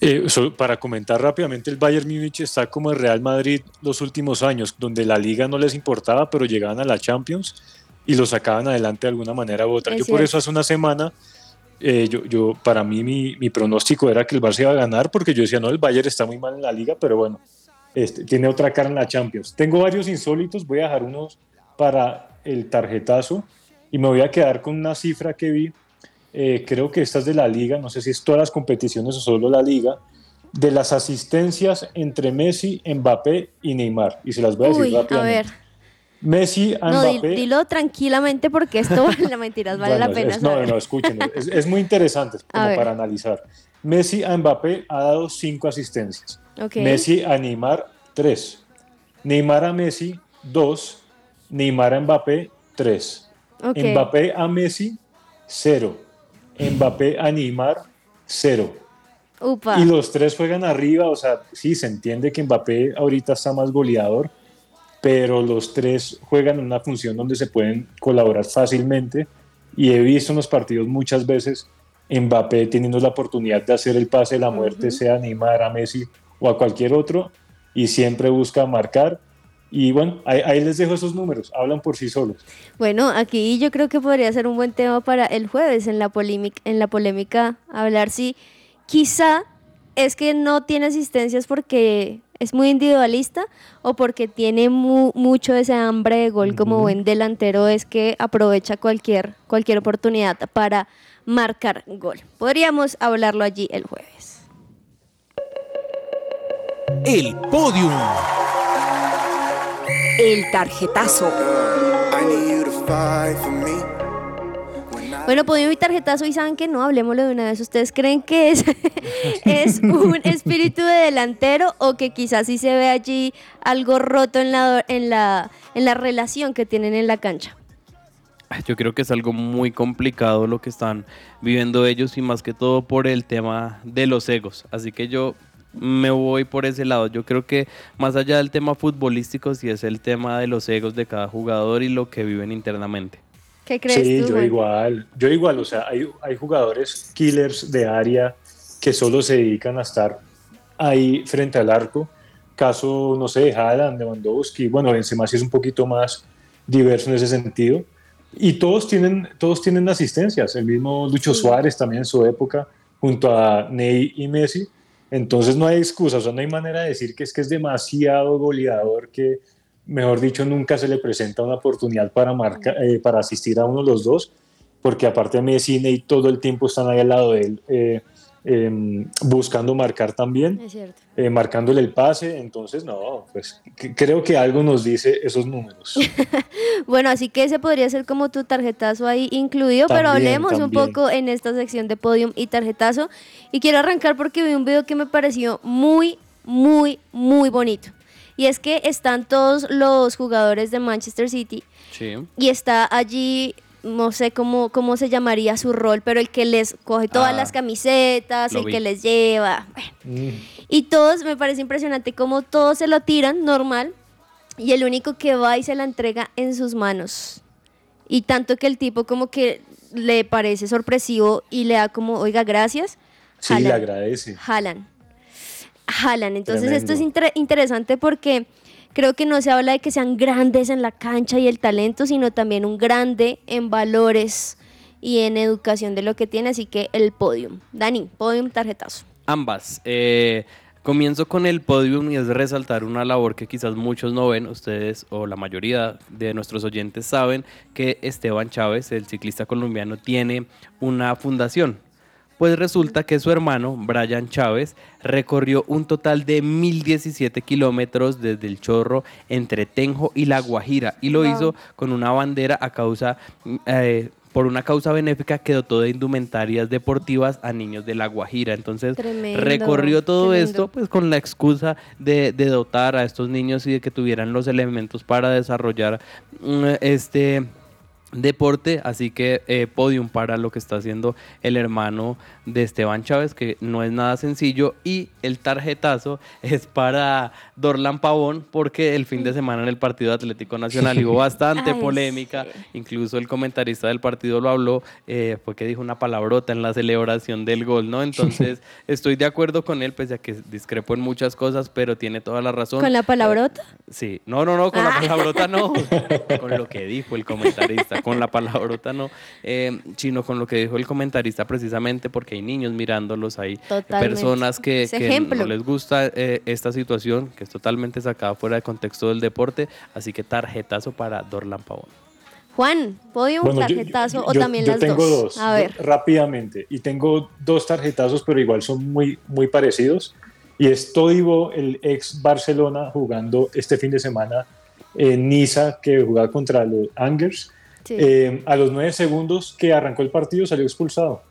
Eh, so- para comentar rápidamente, el Bayern Múnich está como el Real Madrid los últimos años, donde la liga no les importaba, pero llegaban a la Champions y lo sacaban adelante de alguna manera u otra. Es yo por cierto. eso hace una semana, eh, yo, yo, para mí mi, mi pronóstico era que el Barça iba a ganar, porque yo decía, no, el Bayern está muy mal en la liga, pero bueno, este, tiene otra cara en la Champions. Tengo varios insólitos, voy a dejar unos para el tarjetazo y me voy a quedar con una cifra que vi eh, creo que esta es de la liga, no sé si es todas las competiciones o solo la liga, de las asistencias entre Messi, Mbappé y Neymar. Y se las voy a decir Uy, a ver, Messi a no, Mbappé. dilo tranquilamente porque esto vale la mentiras, vale Bueno, la pena es- no, no, escúchenlo. Es, es muy interesante A como ver. para analizar. Messi a Mbappé ha dado cinco asistencias. Ok. Messi a Neymar, tres. Neymar a Messi, dos. Neymar a Mbappé, tres. Ok. Mbappé a Messi, cero. Mbappé a Neymar, cero. Upa. Y los tres juegan arriba, o sea, sí, se entiende que Mbappé ahorita está más goleador, pero los tres juegan en una función donde se pueden colaborar fácilmente. Y he visto en los partidos muchas veces Mbappé teniendo la oportunidad de hacer el pase de la muerte, sea a Neymar, a Messi o a cualquier otro, y siempre busca marcar. Y bueno, ahí, ahí les dejo esos números, hablan por sí solos. Bueno, aquí yo creo que podría ser un buen tema para el jueves en la polémica, en la polémica hablar si quizá es que no tiene asistencias porque es muy individualista o porque tiene mu- mucho ese hambre de gol como buen delantero es que aprovecha cualquier cualquier oportunidad para marcar gol. Podríamos hablarlo allí el jueves. El podium. El tarjetazo. Bueno, podido mi tarjetazo y saben que no, hablemoslo de una vez. ¿Ustedes creen que es, es un espíritu de delantero o que quizás sí se ve allí algo roto en la, en la, en la relación que tienen en la cancha? Yo creo que es algo muy complicado lo que están viviendo ellos y más que todo por el tema de los egos. Así que yo me voy por ese lado. Yo creo que más allá del tema futbolístico, sí es el tema de los egos de cada jugador y lo que viven internamente. ¿Qué crees Sí, tú? yo Juan? igual, yo igual, o sea, hay, hay jugadores killers de área que solo se dedican a estar ahí frente al arco. Caso, no sé, Haaland, Lewandowski, bueno, Benzema sí es un poquito más diverso en ese sentido. Y todos tienen, todos tienen asistencias, el mismo Lucho Suárez también en su época junto a Ney y Messi. Entonces no hay excusa, o sea, no hay manera de decir que es que es demasiado goleador que, mejor dicho, nunca se le presenta una oportunidad para, marca, eh, para asistir a uno de los dos, porque aparte de Messi y Ney todo el tiempo están ahí al lado de él. eh, em, buscando marcar también, eh, marcándole el pase, entonces no, pues creo que algo nos dice esos números. Bueno, así que ese podría ser como tu tarjetazo ahí incluido, pero También, hablemos un poco en esta sección de podium y tarjetazo. Y quiero arrancar porque vi un video que me pareció muy, muy, muy bonito. Y es que están todos los jugadores de Manchester City Sí. y está allí, no sé cómo, cómo se llamaría su rol, pero el que les coge todas Ah, las camisetas, el vi. que les lleva. bueno. Y todos, me parece impresionante cómo todos se lo tiran normal y el único que va y se la entrega en sus manos. Y tanto que el tipo como que le parece sorpresivo y le da como, oiga, gracias. Sí, le agradece. Jalan. Jalan. Entonces esto es inter- interesante porque creo que no se habla de que sean grandes en la cancha y el talento, sino también un grande en valores y en educación de lo que tiene. Así que el podium. Dani, podium, tarjetazo. Ambas. Eh, comienzo con el podium y es resaltar una labor que quizás muchos no ven, ustedes o la mayoría de nuestros oyentes saben que Esteban Chávez, el ciclista colombiano, tiene una fundación. Pues resulta que su hermano, Brian Chávez, recorrió un total de 1017 kilómetros desde el Chorro entre Tenjo y La Guajira y lo hizo con una bandera a causa, eh, por una causa benéfica que dotó de indumentarias deportivas a niños de La Guajira. Entonces Tremendo, recorrió todo tremendo. esto pues con la excusa de, de dotar a estos niños y de que tuvieran los elementos para desarrollar mm, este deporte, así que eh, podium para lo que está haciendo el hermano de Esteban Chávez, que no es nada sencillo, y el tarjetazo es para Dorlan Pavón, porque el fin de semana en el partido Atlético Nacional hubo bastante Ay, polémica, incluso el comentarista del partido lo habló, eh, fue que dijo una palabrota en la celebración del gol, ¿no? Entonces estoy de acuerdo con él, pese a que discrepo en muchas cosas, pero tiene toda la razón. ¿Con la palabrota? Sí, no, no, no, con la Ah. palabrota no, con lo que dijo el comentarista, con la palabrota no, eh, sino con lo que dijo el comentarista precisamente porque hay niños mirándolos, hay Totalmente. personas que, que no les gusta eh, esta situación, que es totalmente sacada fuera de contexto del deporte, así que tarjetazo para Dorlan Pavón. Juan, podium, Bueno, yo- tarjetazo o yo- también yo las tengo dos. dos. A ver. Rápidamente. Y tengo dos tarjetazos, pero igual son muy, muy parecidos. Y es Todibo, el ex Barcelona, jugando este fin de semana en Niza, que jugaba contra los Angers. Sí. Eh, a los nueve segundos que arrancó el partido salió expulsado.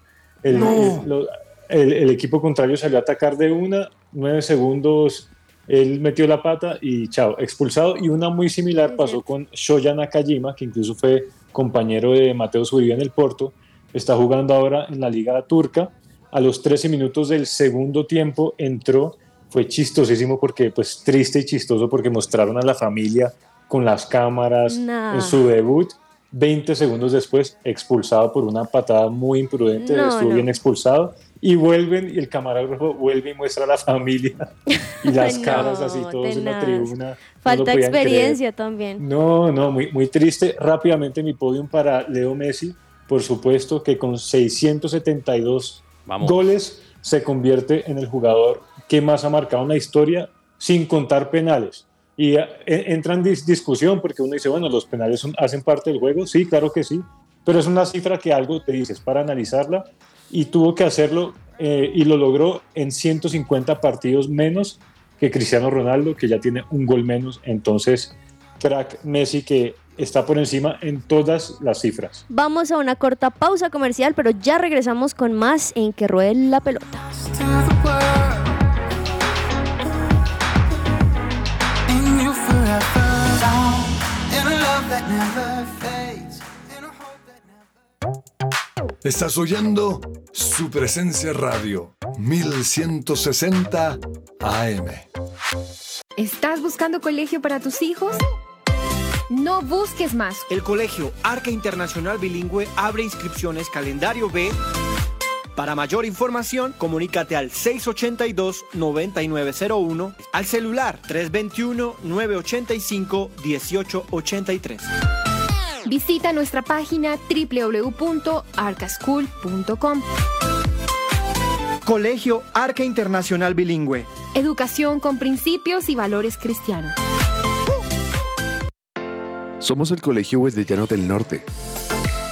El, No. el- lo- el- el equipo contrario salió a atacar de una, nueve segundos, él metió la pata y chao, expulsado. Y una muy similar pasó con Shoya Nakajima, que incluso fue compañero de Mateo Zuribe en el Porto. Está jugando ahora en la Liga Turca. A los 13 minutos del segundo tiempo entró. Fue chistosísimo porque, pues triste y chistoso porque mostraron a la familia con las cámaras Nah. en su debut. 20 segundos después, expulsado por una patada muy imprudente, No, estuvo no. bien expulsado. Y vuelven y el camarógrafo vuelve y muestra a la familia y las Ay, caras no, así todos en la tenaz. tribuna. no Falta podían creer. experiencia también. No, no, muy, muy triste. Rápidamente mi podium para Leo Messi, por supuesto que con 672 Vamos. goles se convierte en el jugador que más ha marcado en la historia sin contar penales. Y eh, entra en dis- discusión porque uno dice, bueno, los penales son- hacen parte del juego, sí, claro que sí, pero es una cifra que algo te dices para analizarla y tuvo que hacerlo eh, y lo logró en 150 partidos menos que Cristiano Ronaldo, que ya tiene un gol menos. Entonces, crack Messi que está por encima en todas las cifras. Vamos a una corta pausa comercial, pero ya regresamos con más en Que Ruede la Pelota. Estás oyendo su presencia radio 1160 AM. ¿Estás buscando colegio para tus hijos? No busques más. El colegio Arca Internacional Bilingüe abre inscripciones calendario B. Para mayor información, comunícate al 682-9901, al celular 321-985-1883. Visita nuestra página www.arcaschool.com. Colegio Arca Internacional Bilingüe. Educación con principios y valores cristianos. Somos el Colegio Wesleyano del Norte.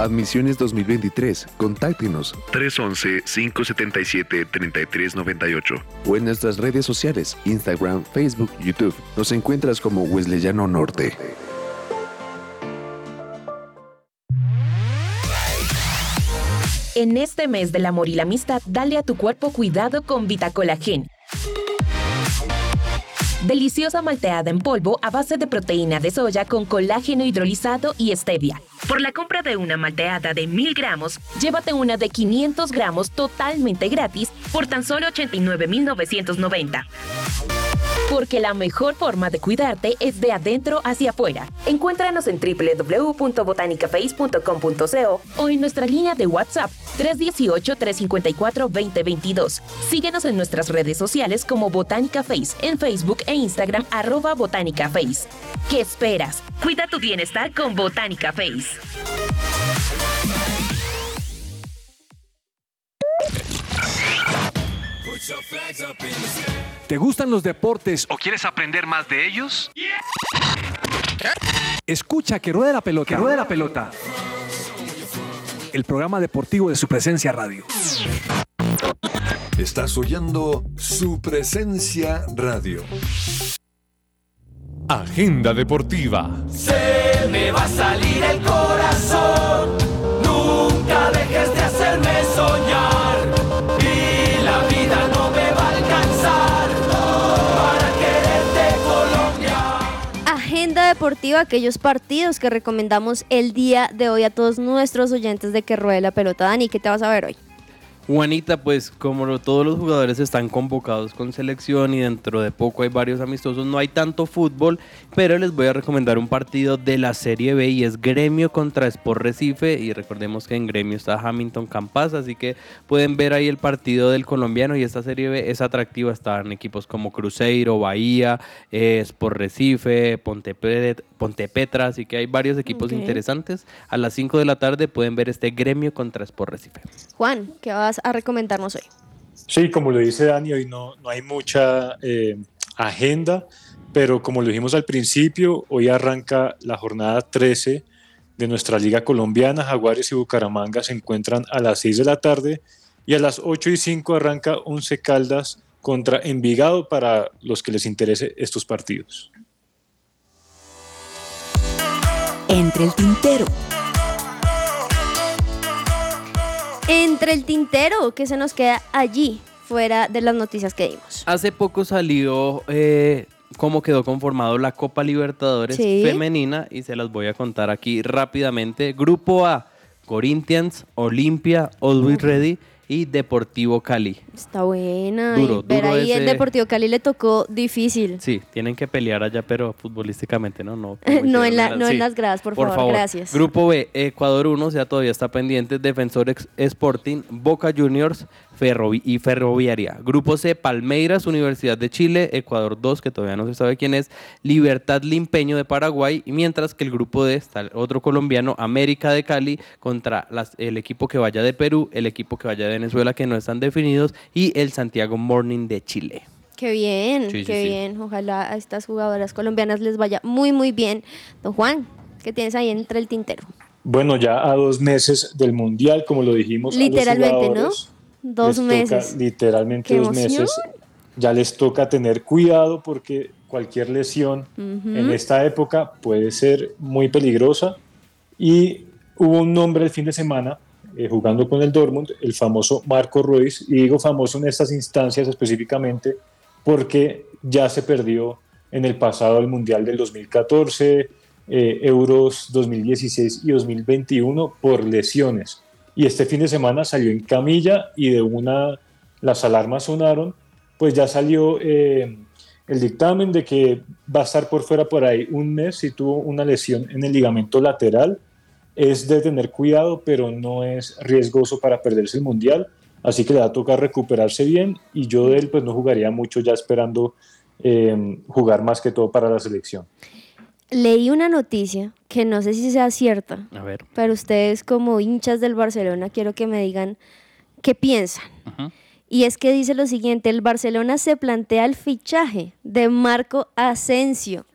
Admisiones 2023. Contáctenos 311-577-3398 o en nuestras redes sociales, Instagram, Facebook, YouTube. Nos encuentras como Wesleyano Norte. En este mes del amor y la amistad, dale a tu cuerpo cuidado con Vitacolagen. Deliciosa malteada en polvo a base de proteína de soya con colágeno hidrolizado y stevia. Por la compra de una malteada de 1000 gramos, llévate una de 500 gramos totalmente gratis por tan solo 89,990. Porque la mejor forma de cuidarte es de adentro hacia afuera. Encuéntranos en www.botanicaface.com.co o en nuestra línea de WhatsApp 318-354-2022. Síguenos en nuestras redes sociales como Botánica Face en Facebook e Instagram arroba Botánica Face. ¿Qué esperas? Cuida tu bienestar con Botánica Face. ¿Te gustan los deportes o quieres aprender más de ellos? Escucha que ruede la pelota. Que ruede la pelota. El programa deportivo de su presencia radio. Estás oyendo su presencia radio. Agenda deportiva. Se me va a salir el corazón. Nunca dejes de hacerme deportiva, aquellos partidos que recomendamos el día de hoy a todos nuestros oyentes de que ruede la pelota. Dani, ¿qué te vas a ver hoy? Juanita, pues como todos los jugadores están convocados con selección y dentro de poco hay varios amistosos, no hay tanto fútbol, pero les voy a recomendar un partido de la Serie B y es Gremio contra Sport Recife y recordemos que en Gremio está Hamilton Campas, así que pueden ver ahí el partido del colombiano y esta Serie B es atractiva, están equipos como Cruzeiro, Bahía, eh, Sport Recife, Ponte, Pet- Ponte Petra, así que hay varios equipos interesantes. A las 5 de la tarde pueden ver este Gremio contra Sport Recife. Juan, ¿qué vas a recomendarnos hoy? Sí, como lo dice Dani, hoy no, no hay mucha eh, agenda, pero como lo dijimos al principio, hoy arranca la jornada 13 de nuestra Liga Colombiana. Jaguares y Bucaramanga se encuentran a las 6 de la tarde y a las 8 y 5 arranca Once Caldas contra Envigado para los que les interese estos partidos. Entre el tintero. Entre el tintero, que se nos queda allí, fuera de las noticias que dimos. Hace poco salió eh, cómo quedó conformado la Copa Libertadores Sí. femenina y se las voy a contar aquí rápidamente. Grupo A, Corinthians, Olimpia, Always Ready y Deportivo Cali. Está buena. Duro, y ver duro ahí el Deportivo Cali le tocó difícil. Sí, tienen que pelear allá, pero futbolísticamente no, no. No en, la- en las gradas, por, favor, gracias. Grupo B, Ecuador 1, o sea, todavía está pendiente. Defensor Ex- Sporting, Boca Juniors Ferrovi- y Ferroviaria. Grupo C, Palmeiras, Universidad de Chile, Ecuador 2, que todavía no se sabe quién es, Libertad Limpeño de Paraguay, y mientras que el grupo D está el otro colombiano, América de Cali, contra las- el equipo que vaya de Perú, el equipo que vaya de Venezuela, que no están definidos, y el Santiago Morning de Chile. Qué bien, Sí, sí, qué sí. bien. Ojalá a estas jugadoras colombianas les vaya muy, muy bien. Don Juan, ¿qué tienes ahí entre el tintero? Bueno, ya a dos meses del Mundial, como lo dijimos. a los Literalmente, ¿no? Dos les toca meses. literalmente ¡Qué dos meses. Ya les toca tener cuidado porque cualquier lesión Ujú. en esta época puede ser muy peligrosa. Y hubo un nombre el fin de semana eh, jugando con el Dortmund, el famoso Marco Ruiz. Y digo famoso en estas instancias específicamente porque ya se perdió en el pasado el Mundial del 2014, eh, Euros 2016 y 2021 por lesiones. Y este fin de semana salió en camilla y de una las alarmas sonaron, pues ya salió eh, el dictamen de que va a estar por fuera por ahí un mes y tuvo una lesión en el ligamento lateral. Es de tener cuidado, pero no es riesgoso para perderse el mundial. Así que le va a tocar recuperarse bien y yo de él pues no jugaría mucho ya esperando eh, jugar más que todo para la selección. Leí una noticia que no sé si sea cierta, A ver. pero ustedes como hinchas del Barcelona quiero que me digan qué piensan. Y es que dice lo siguiente, el Barcelona se plantea el fichaje de Marco Asensio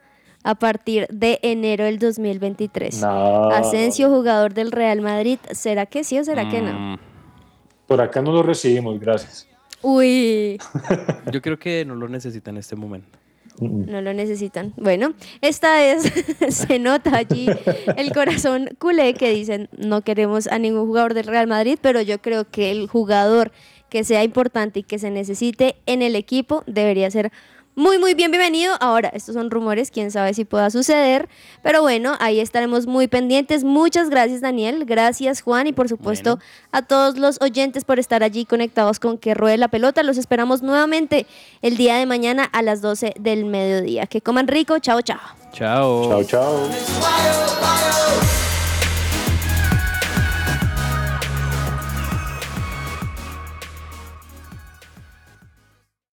a partir de enero del 2023. No. Asensio, jugador del Real Madrid, ¿será que sí o será que Mm. no? Por acá no lo recibimos, gracias. Uy, Yo creo que no lo necesita en este momento. no lo necesitan. Bueno, esta es, se nota allí el corazón culé que dicen, no queremos a ningún jugador del Real Madrid, pero yo creo que el jugador que sea importante y que se necesite en el equipo debería ser muy, muy bien bienvenido. Ahora, estos son rumores, quién sabe si pueda suceder, pero bueno, ahí estaremos muy pendientes. Muchas gracias, Daniel. Gracias, Juan, y por supuesto a todos los oyentes por estar allí conectados con Que Ruede la Pelota. Los esperamos nuevamente el día de mañana a las 12 del mediodía. Que coman rico. Chao, chao. Chao. Chao, chao.